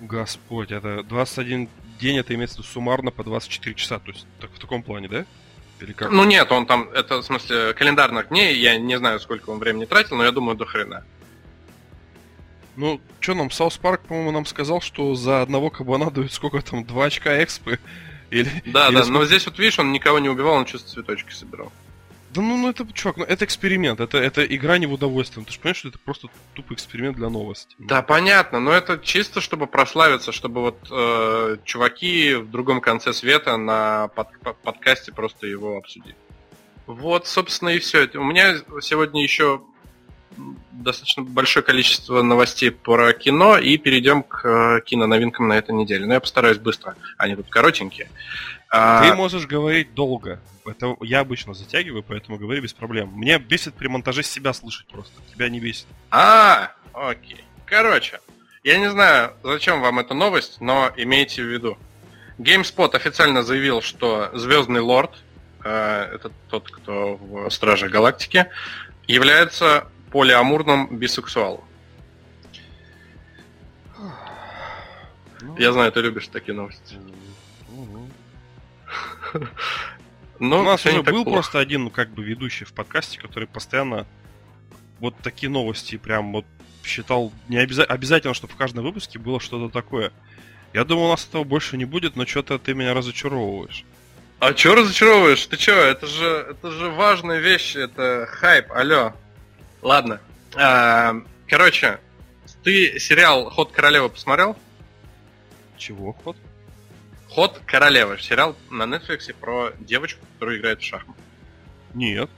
B: Господь, это 21 день, это имеется в виду суммарно по 24 часа, то есть так, в таком плане, да?
A: Или как? Ну нет, он там, это в смысле календарных дней, я не знаю, сколько он времени тратил, но я думаю, до хрена.
B: Ну, что нам, South Park, по-моему, нам сказал, что за одного кабана дают сколько там, 2 очка экспы?
A: Или, да, или да, сколько... но здесь вот видишь, он никого не убивал, он чисто цветочки собирал.
B: Да ну, ну это, чувак, ну это эксперимент, это, это игра не в удовольствие. Ты же понимаешь, что это просто тупый эксперимент для новости.
A: Да, понятно, но это чисто, чтобы прославиться, чтобы вот э, чуваки в другом конце света на под, под, подкасте просто его обсудили. Вот, собственно, и все. У меня сегодня еще достаточно большое количество новостей про кино и перейдем к э, киноновинкам на этой неделе. Но я постараюсь быстро, они тут коротенькие.
B: А, Ты можешь говорить долго. Это я обычно затягиваю, поэтому говори без проблем. Мне бесит при монтаже себя слышать просто. Тебя не бесит.
A: А, окей. Короче, я не знаю, зачем вам эта новость, но имейте в виду. GameSpot официально заявил, что Звездный Лорд, э, это тот, кто в Страже Галактики, является полиамурном бисексуалу. Ну, Я знаю, ты любишь такие новости.
B: Но У нас уже был плохо. просто один, ну, как бы, ведущий в подкасте, который постоянно вот такие новости прям вот считал не обяза- обязательно, чтобы в каждом выпуске было что-то такое. Я думал, у нас этого больше не будет, но что-то ты меня разочаровываешь.
A: А чё разочаровываешь? Ты чё? Это же, это же важная вещь, это хайп, алло. Ладно. А, короче, ты сериал «Ход королевы» посмотрел?
B: Чего ход?
A: «Ход королевы». Сериал на Netflix про девочку, которая играет в шахматы.
B: Нет.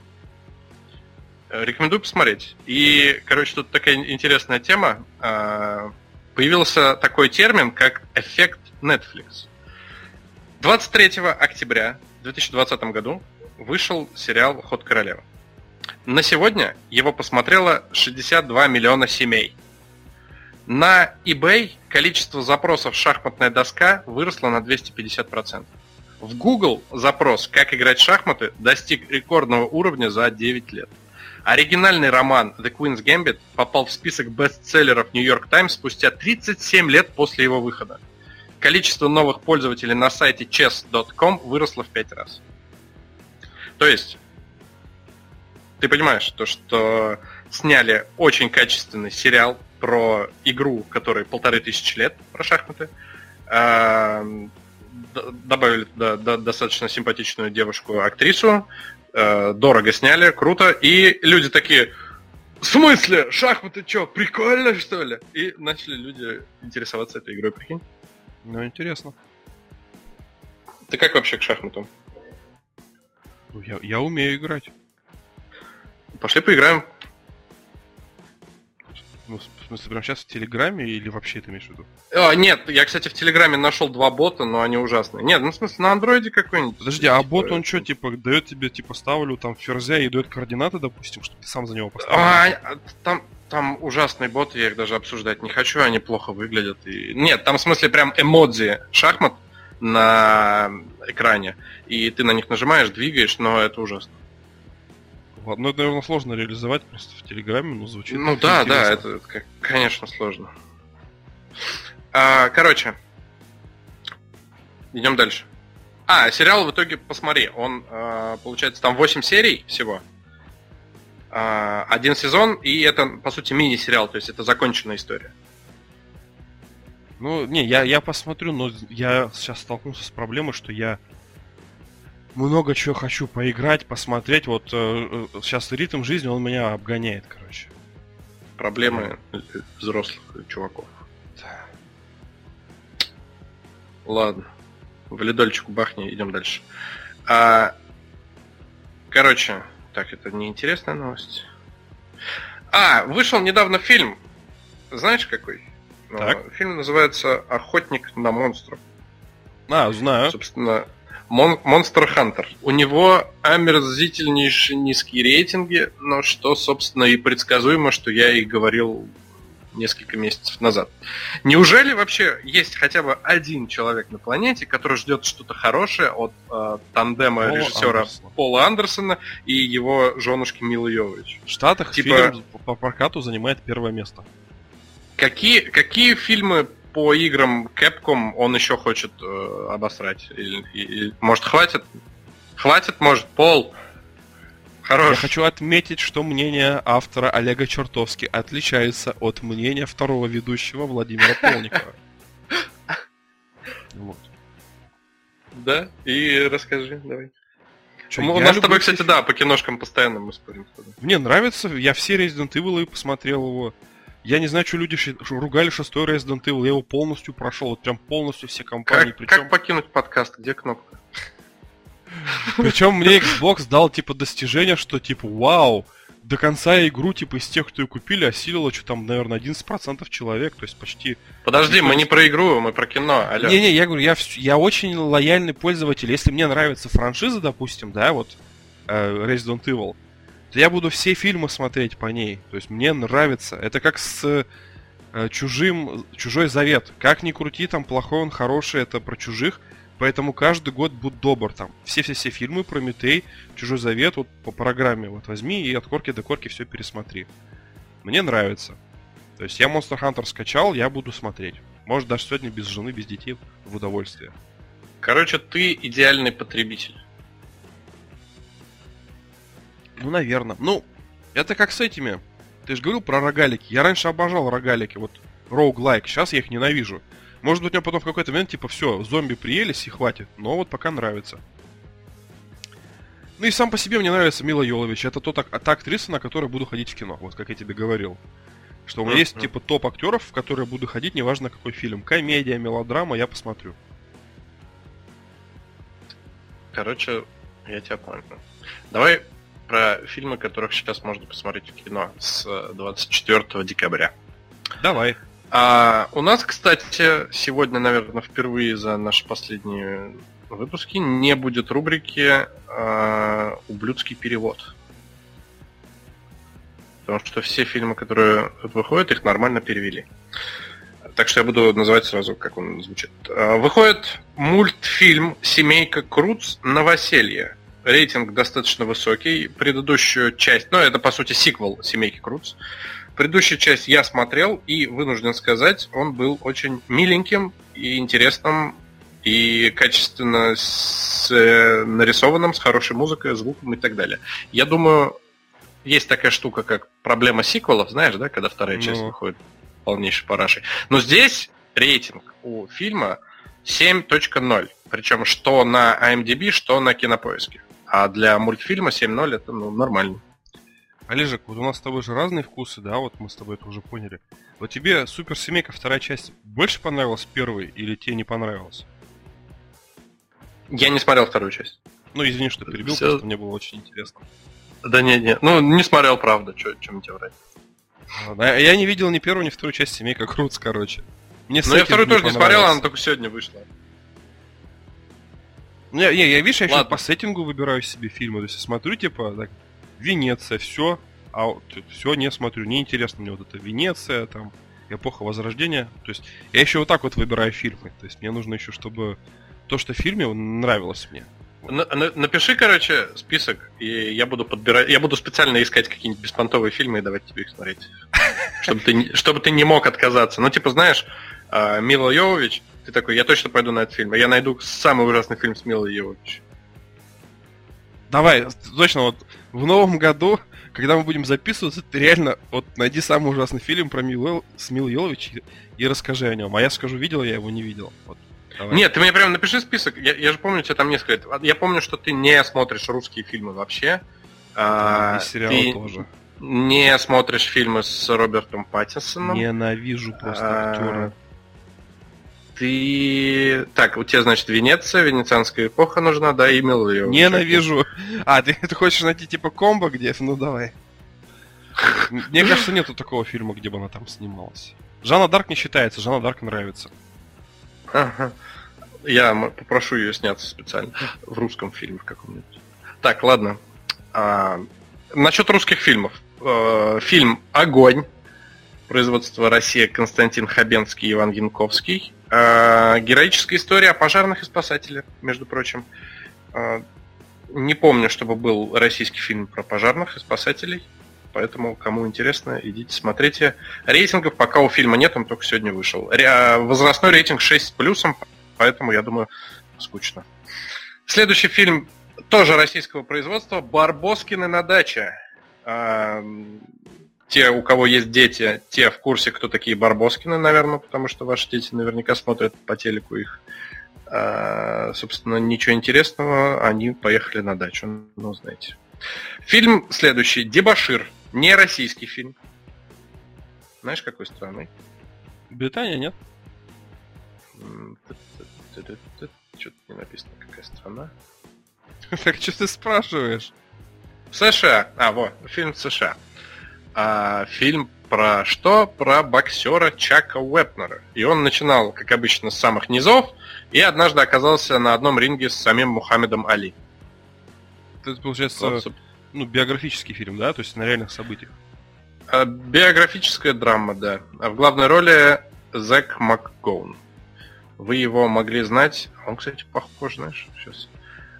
A: Э, рекомендую посмотреть. И, короче, тут такая интересная тема. А, появился такой термин, как эффект Netflix. 23 октября 2020 году вышел сериал «Ход королевы». На сегодня его посмотрело 62 миллиона семей. На eBay количество запросов «шахматная доска» выросло на 250%. В Google запрос «Как играть в шахматы» достиг рекордного уровня за 9 лет. Оригинальный роман «The Queen's Gambit» попал в список бестселлеров New York Times спустя 37 лет после его выхода. Количество новых пользователей на сайте chess.com выросло в 5 раз. То есть, ты понимаешь, то, что сняли очень качественный сериал про игру, которой полторы тысячи лет, про шахматы. А, добавили да, да, достаточно симпатичную девушку-актрису. А, дорого сняли, круто. И люди такие, в смысле? Шахматы что, прикольно, что ли? И начали люди интересоваться этой игрой, прикинь.
B: Ну, интересно.
A: Ты как вообще к шахматам?
B: Ну, я, я умею играть.
A: Пошли поиграем.
B: Ну, в смысле, прямо сейчас в Телеграме или вообще это имеешь в виду?
A: А, нет, я, кстати, в Телеграме нашел два бота, но они ужасные. Нет, ну, в смысле, на андроиде какой-нибудь.
B: Подожди, а бот, он что, типа, дает тебе, типа, ставлю там ферзя и дает координаты, допустим, чтобы ты сам за него поставил?
A: А, там, там ужасные боты, я их даже обсуждать не хочу, они плохо выглядят. И... Нет, там в смысле прям эмодзи шахмат на экране, и ты на них нажимаешь, двигаешь, но это ужасно.
B: Ну это, наверное, сложно реализовать просто в Телеграме, но звучит
A: Ну да, интересно. да, это, конечно, сложно. А, короче, идем дальше. А, сериал в итоге посмотри, он, а, получается, там 8 серий всего. А, один сезон, и это, по сути, мини-сериал, то есть это законченная история.
B: Ну, не, я, я посмотрю, но я сейчас столкнулся с проблемой, что я много чего хочу поиграть, посмотреть. Вот э, э сейчас ритм жизни, он меня обгоняет, короче.
A: Проблемы взрослых чуваков. Да. Ладно. В ледольчику бахни, идем дальше. А, короче, так, это неинтересная новость. А, вышел недавно фильм. Знаешь какой? Так. Фильм называется «Охотник на монстров».
B: А, знаю.
A: Собственно, Monster Hunter. У него омерзительнейшие низкие рейтинги, но что, собственно, и предсказуемо, что я и говорил несколько месяцев назад. Неужели вообще есть хотя бы один человек на планете, который ждет что-то хорошее от э, тандема Пола режиссера Андерсона. Пола Андерсона и его женушки Милы Йовович?
B: В Штатах типа... фильм по прокату занимает первое место.
A: Какие, какие фильмы по играм Capcom он еще хочет э, обосрать? Или, или, может, хватит? Хватит, может, Пол?
B: Хорош. Я хочу отметить, что мнение автора Олега Чертовски отличается от мнения второго ведущего Владимира Полникова. [LAUGHS]
A: Вот. Да? И расскажи, давай. Что, у нас с тобой, кстати, да, по киношкам постоянно мы спорим.
B: Мне нравится, я все Resident Evil посмотрел его. Я не знаю, что люди ругали шестой Resident Evil, я его полностью прошел, вот прям полностью все компании.
A: Как, причем... как покинуть подкаст? Где кнопка? [LAUGHS]
B: Причем мне Xbox дал типа достижение, что типа вау, до конца игру, типа, из тех, кто ее купили, осилило, что там, наверное, 11% человек, то есть почти...
A: Подожди, мы не про игру, мы про кино,
B: алло. Не-не, я говорю, я, я очень лояльный пользователь. Если мне нравится франшиза, допустим, да, вот, э, Resident Evil, то я буду все фильмы смотреть по ней. То есть мне нравится. Это как с э, чужим, чужой завет. Как ни крути, там плохой он, хороший, это про чужих. Поэтому каждый год будь добр там. Все-все-все фильмы, Прометей, Чужой Завет, вот по программе вот возьми и от корки до корки все пересмотри. Мне нравится. То есть я Monster Hunter скачал, я буду смотреть. Может даже сегодня без жены, без детей в удовольствие.
A: Короче, ты идеальный потребитель.
B: Ну, наверное. Ну, это как с этими. Ты же говорил про рогалики. Я раньше обожал рогалики, вот роуглайк. Сейчас я их ненавижу. Может быть, мне потом в какой-то момент, типа, все, зомби приелись и хватит. Но вот пока нравится. Ну и сам по себе мне нравится Мила Йолович. Это тот, та актриса, на которой буду ходить в кино. Вот как я тебе говорил. Что у меня есть, типа, топ актеров, в которые буду ходить, неважно какой фильм. Комедия, мелодрама, я посмотрю.
A: Короче, я тебя понял. Давай про фильмы, которых сейчас можно посмотреть в кино с 24 декабря.
B: Давай.
A: А у нас, кстати, сегодня, наверное, впервые за наши последние выпуски не будет рубрики а, «Ублюдский перевод». Потому что все фильмы, которые выходят, их нормально перевели. Так что я буду называть сразу, как он звучит. А, выходит мультфильм «Семейка Круц. Новоселье». Рейтинг достаточно высокий. Предыдущую часть, ну, это, по сути, сиквел «Семейки Круц». Предыдущую часть я смотрел и вынужден сказать, он был очень миленьким и интересным и качественно с, э, нарисованным, с хорошей музыкой, звуком и так далее. Я думаю, есть такая штука, как проблема сиквелов, знаешь, да, когда вторая ну. часть выходит полнейшей парашей. Но здесь рейтинг у фильма 7.0. Причем что на IMDb, что на кинопоиске. А для мультфильма 7.0 это ну, нормально.
B: Олежек, вот у нас с тобой же разные вкусы, да, вот мы с тобой это уже поняли. Вот тебе Супер Семейка вторая часть больше понравилась первой или тебе не понравилась?
A: Я не смотрел вторую часть.
B: Ну, извини, что перебил, Все... просто мне было очень интересно.
A: Да не, не. Ну, не смотрел, правда, что мне тебе врать.
B: Я не видел ни первую, ни вторую часть «Семейка Крутс», короче.
A: Мне ну, я вторую тоже не смотрел, она только сегодня вышла.
B: Не, не, я, видишь, я еще по сеттингу выбираю себе фильмы. То есть я смотрю, типа, так, Венеция, все, а вот, все не смотрю. Неинтересно мне вот это Венеция, там, эпоха Возрождения. То есть я еще вот так вот выбираю фильмы. То есть мне нужно еще, чтобы то, что в фильме нравилось мне.
A: Напиши, короче, список, и я буду подбирать. Я буду специально искать какие-нибудь беспонтовые фильмы и давать тебе их смотреть. [LAUGHS] Чтобы ты, чтобы ты не мог отказаться. Ну, типа, знаешь, а, Мила Йовович, ты такой, я точно пойду на этот фильм. А я найду самый ужасный фильм с Милой Йовович.
B: Давай, точно, вот в новом году, когда мы будем записываться, ты реально вот найди самый ужасный фильм про Милу, с Милой Йовович и, и расскажи о нем. А я скажу, видел я его, не видел. Вот.
A: Давай. Нет, ты мне прям напиши список. Я, я же помню, у тебя там несколько. Я помню, что ты не смотришь русские фильмы вообще.
B: Да, а, и сериалы ты тоже.
A: Не смотришь фильмы с Робертом Паттинсоном.
B: Ненавижу просто а, актера.
A: Ты... Так, у тебя, значит, Венеция, венецианская эпоха нужна, да, и ее.
B: Ненавижу. А, ты, ты хочешь найти типа комбо где? Ну давай. Мне кажется, нету такого фильма, где бы она там снималась. Жанна Дарк не считается, Жанна Дарк нравится.
A: Ага. Я попрошу ее сняться специально в русском фильме в каком-нибудь. Так, ладно. А, насчет русских фильмов. А, фильм «Огонь». Производство Россия Константин Хабенский и Иван Янковский. А, героическая история о пожарных и спасателях, между прочим. А, не помню, чтобы был российский фильм про пожарных и спасателей. Поэтому, кому интересно, идите смотрите. Рейтингов пока у фильма нет, он только сегодня вышел. Возрастной рейтинг 6 с плюсом, поэтому, я думаю, скучно. Следующий фильм тоже российского производства «Барбоскины на даче». Те, у кого есть дети, те в курсе, кто такие Барбоскины, наверное, потому что ваши дети наверняка смотрят по телеку их. А, собственно, ничего интересного, они поехали на дачу, ну, знаете. Фильм следующий «Дебашир». Не российский фильм. Знаешь, какой страны?
B: Британия, нет?
A: Что-то не написано, какая страна.
B: Так что ты спрашиваешь?
A: США. А, вот, фильм США. А, фильм про что? Про боксера Чака Уэпнера. И он начинал, как обычно, с самых низов, и однажды оказался на одном ринге с самим Мухаммедом Али.
B: Это, получается, вот, ну, биографический фильм, да? То есть на реальных событиях.
A: А, биографическая драма, да. А в главной роли Зак МакГоун. Вы его могли знать. Он, кстати, похож, знаешь, сейчас.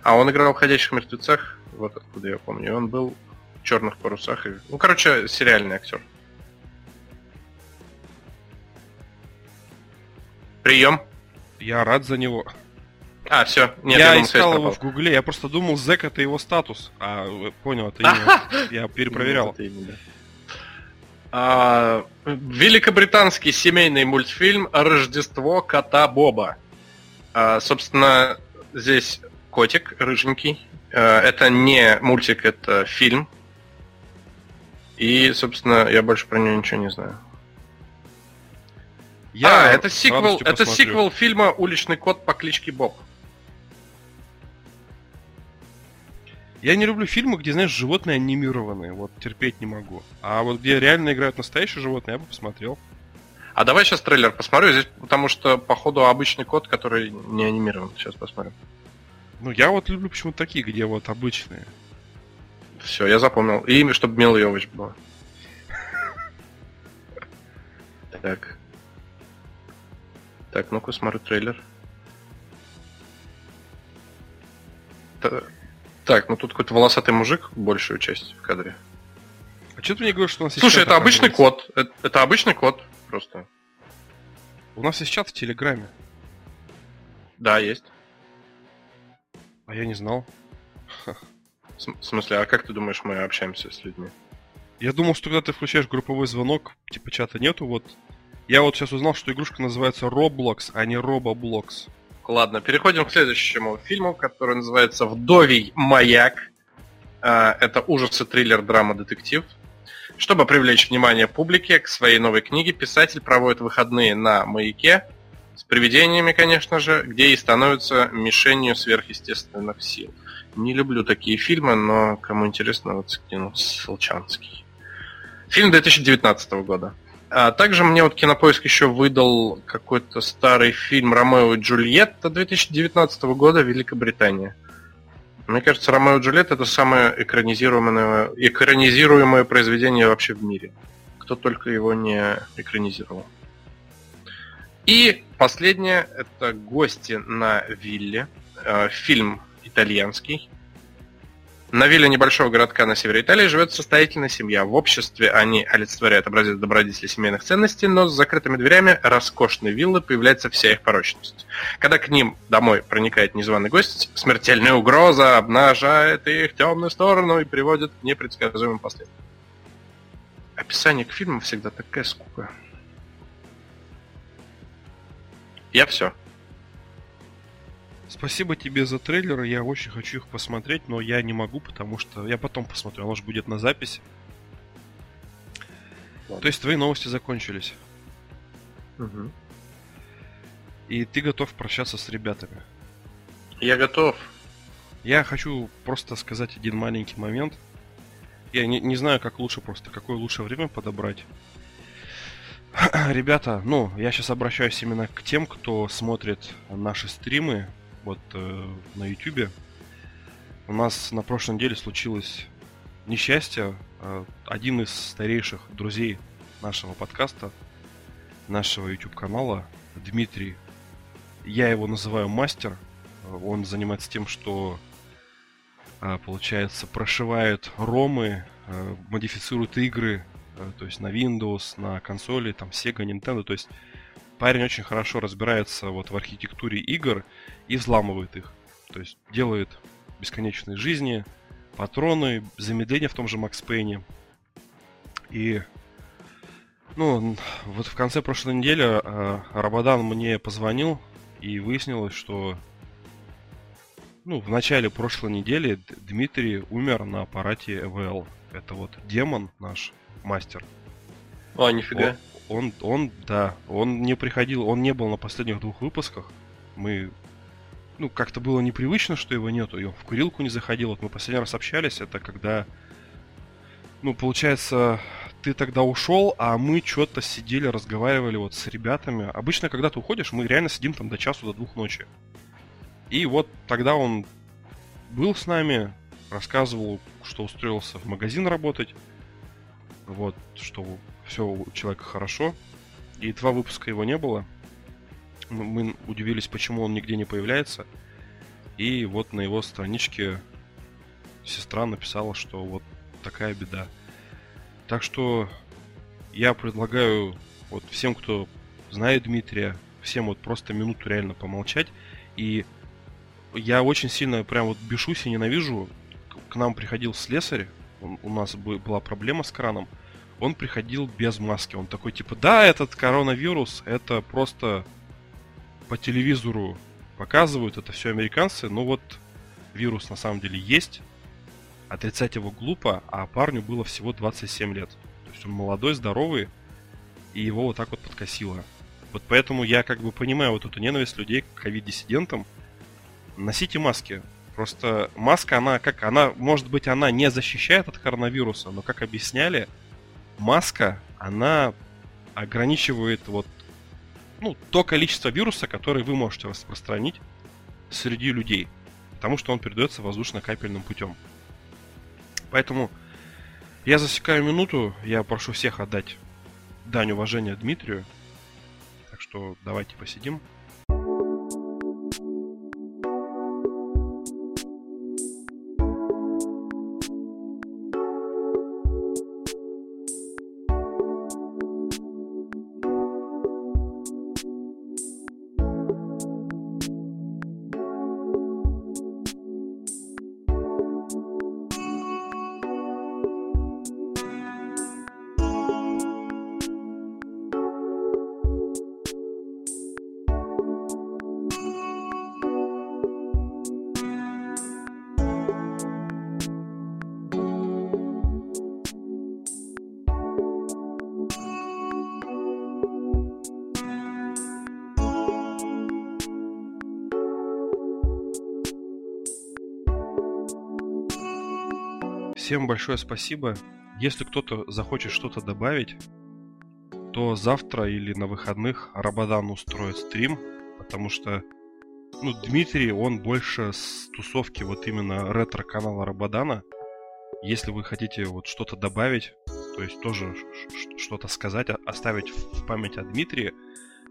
A: А он играл в «Ходячих мертвецах», вот откуда я помню. Он был «Черных парусах». Ну, короче, сериальный актер. Прием.
B: Я рад за него.
A: А, все.
B: Нет, я, я искал его в Гугле, я просто думал, Зэк это его статус. А, понял, это имя. Я [LAUGHS] перепроверял.
A: А, великобританский семейный мультфильм «Рождество кота Боба». А, собственно, здесь котик рыженький. А, это не мультик, это фильм. И, собственно, я больше про него ничего не знаю. Я а, это сиквел, это сиквел фильма «Уличный кот по кличке Боб».
B: Я не люблю фильмы, где, знаешь, животные анимированные. Вот терпеть не могу. А вот где реально играют настоящие животные, я бы посмотрел.
A: А давай сейчас трейлер посмотрю, здесь, потому что, походу, обычный кот, который не анимирован. Сейчас посмотрим.
B: Ну, я вот люблю почему-то такие, где вот обычные.
A: Все, я запомнил. И имя, чтобы Мила Йович было. Так. Так, ну-ка, смотрю трейлер. Так, ну тут какой-то волосатый мужик большую часть в кадре.
B: А что ты мне говоришь, что у нас
A: есть Слушай, это обычный код. Это, это обычный код просто.
B: У нас есть чат в Телеграме.
A: Да, есть.
B: А я не знал. [LAUGHS]
A: В смысле, а как ты думаешь, мы общаемся с людьми?
B: Я думал, что когда ты включаешь групповой звонок, типа чата нету, вот. Я вот сейчас узнал, что игрушка называется Roblox, а не Roboblox.
A: Ладно, переходим к следующему фильму, который называется «Вдовий маяк». А, это ужасы, триллер, драма, детектив. Чтобы привлечь внимание публики к своей новой книге, писатель проводит выходные на маяке, с привидениями, конечно же, где и становится мишенью сверхъестественных сил. Не люблю такие фильмы, но кому интересно, вот скину Солчанский. Фильм 2019 года. А также мне вот Кинопоиск еще выдал какой-то старый фильм «Ромео и Джульетта» 2019 года, Великобритания. Мне кажется, «Ромео и Джульетта» это самое экранизируемое, экранизируемое произведение вообще в мире. Кто только его не экранизировал. И последнее – это «Гости на вилле». Э, фильм итальянский. На вилле небольшого городка на севере Италии живет состоятельная семья. В обществе они олицетворяют образец добродетели семейных ценностей, но с закрытыми дверями роскошной виллы появляется вся их порочность. Когда к ним домой проникает незваный гость, смертельная угроза обнажает их темную сторону и приводит к непредсказуемым последствиям. Описание к фильму всегда такая скука. Я все.
B: Спасибо тебе за трейлеры, я очень хочу их посмотреть, но я не могу, потому что я потом посмотрю, оно же будет на записи. Ладно. То есть твои новости закончились. Угу. И ты готов прощаться с ребятами.
A: Я готов.
B: Я хочу просто сказать один маленький момент. Я не, не знаю, как лучше просто, какое лучшее время подобрать. [CLEARS THROAT] Ребята, ну, я сейчас обращаюсь именно к тем, кто смотрит наши стримы вот э, на YouTube. У нас на прошлой неделе случилось несчастье. Э, один из старейших друзей нашего подкаста, нашего YouTube канала, Дмитрий, я его называю мастер. Он занимается тем, что э, получается прошивает ромы, э, модифицирует игры, э, то есть на Windows, на консоли, там Sega, Nintendo, то есть парень очень хорошо разбирается вот в архитектуре игр и взламывает их. То есть делает бесконечные жизни, патроны, замедление в том же Макс Пейне. И ну, вот в конце прошлой недели э, Рабадан мне позвонил и выяснилось, что ну, в начале прошлой недели Дмитрий умер на аппарате EVL. Это вот демон наш, мастер.
A: А, нифига
B: он, он, да, он не приходил, он не был на последних двух выпусках. Мы, ну, как-то было непривычно, что его нету, и он в курилку не заходил. Вот мы последний раз общались, это когда, ну, получается, ты тогда ушел, а мы что-то сидели, разговаривали вот с ребятами. Обычно, когда ты уходишь, мы реально сидим там до часу, до двух ночи. И вот тогда он был с нами, рассказывал, что устроился в магазин работать. Вот, что все у человека хорошо. И два выпуска его не было. Мы удивились, почему он нигде не появляется. И вот на его страничке сестра написала, что вот такая беда. Так что я предлагаю вот всем, кто знает Дмитрия, всем вот просто минуту реально помолчать. И я очень сильно прям вот бешусь и ненавижу. К нам приходил слесарь, у нас была проблема с краном он приходил без маски. Он такой, типа, да, этот коронавирус, это просто по телевизору показывают, это все американцы, но вот вирус на самом деле есть, отрицать его глупо, а парню было всего 27 лет. То есть он молодой, здоровый, и его вот так вот подкосило. Вот поэтому я как бы понимаю вот эту ненависть людей к ковид-диссидентам. Носите маски. Просто маска, она как, она, может быть, она не защищает от коронавируса, но как объясняли, маска, она ограничивает вот ну, то количество вируса, которое вы можете распространить среди людей. Потому что он передается воздушно-капельным путем. Поэтому я засекаю минуту, я прошу всех отдать дань уважения Дмитрию. Так что давайте посидим. Всем большое спасибо. Если кто-то захочет что-то добавить, то завтра или на выходных Рабадан устроит стрим, потому что ну, Дмитрий, он больше с тусовки вот именно ретро-канала Рабадана. Если вы хотите вот что-то добавить, то есть тоже что-то сказать, оставить в память о Дмитрии,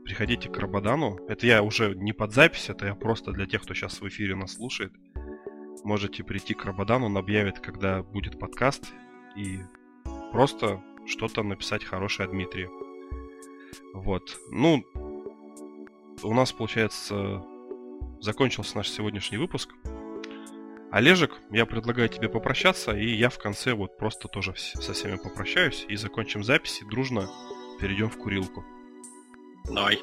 B: приходите к Рабадану. Это я уже не под запись, это я просто для тех, кто сейчас в эфире нас слушает. Можете прийти к Рабадану, он объявит, когда будет подкаст, и просто что-то написать хорошее о. Вот. Ну, у нас, получается, закончился наш сегодняшний выпуск. Олежек, я предлагаю тебе попрощаться, и я в конце вот просто тоже со всеми попрощаюсь и закончим запись, и дружно перейдем в курилку.
A: Давай.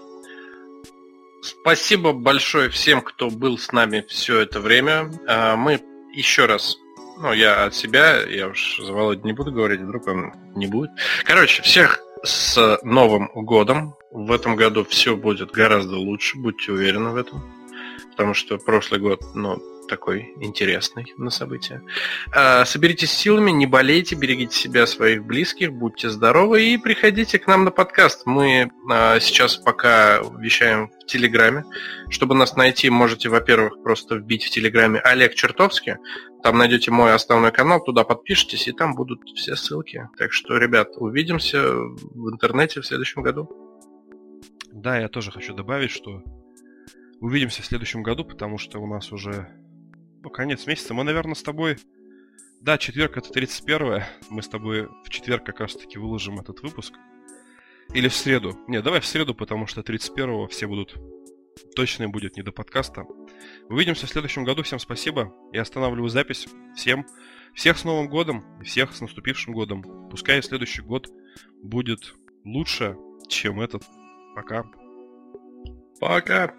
A: Спасибо большое всем, кто был с нами все это время. А, мы еще раз, ну, я от себя, я уж за Володю не буду говорить, вдруг он не будет. Короче, всех с Новым годом. В этом году все будет гораздо лучше, будьте уверены в этом. Потому что прошлый год, ну, такой интересный на события. А, соберитесь силами, не болейте, берегите себя, своих близких, будьте здоровы и приходите к нам на подкаст. Мы а, сейчас пока вещаем в Телеграме. Чтобы нас найти, можете, во-первых, просто вбить в Телеграме Олег Чертовский. Там найдете мой основной канал, туда подпишитесь, и там будут все ссылки. Так что, ребят, увидимся в интернете в следующем году.
B: Да, я тоже хочу добавить, что увидимся в следующем году, потому что у нас уже ну, конец месяца. Мы, наверное, с тобой... Да, четверг это 31 Мы с тобой в четверг как раз-таки выложим этот выпуск. Или в среду. Не, давай в среду, потому что 31 все будут... Точно будет не до подкаста. Увидимся в следующем году. Всем спасибо. Я останавливаю запись. Всем всех с Новым годом и всех с наступившим годом. Пускай следующий год будет лучше, чем этот. Пока.
A: Пока.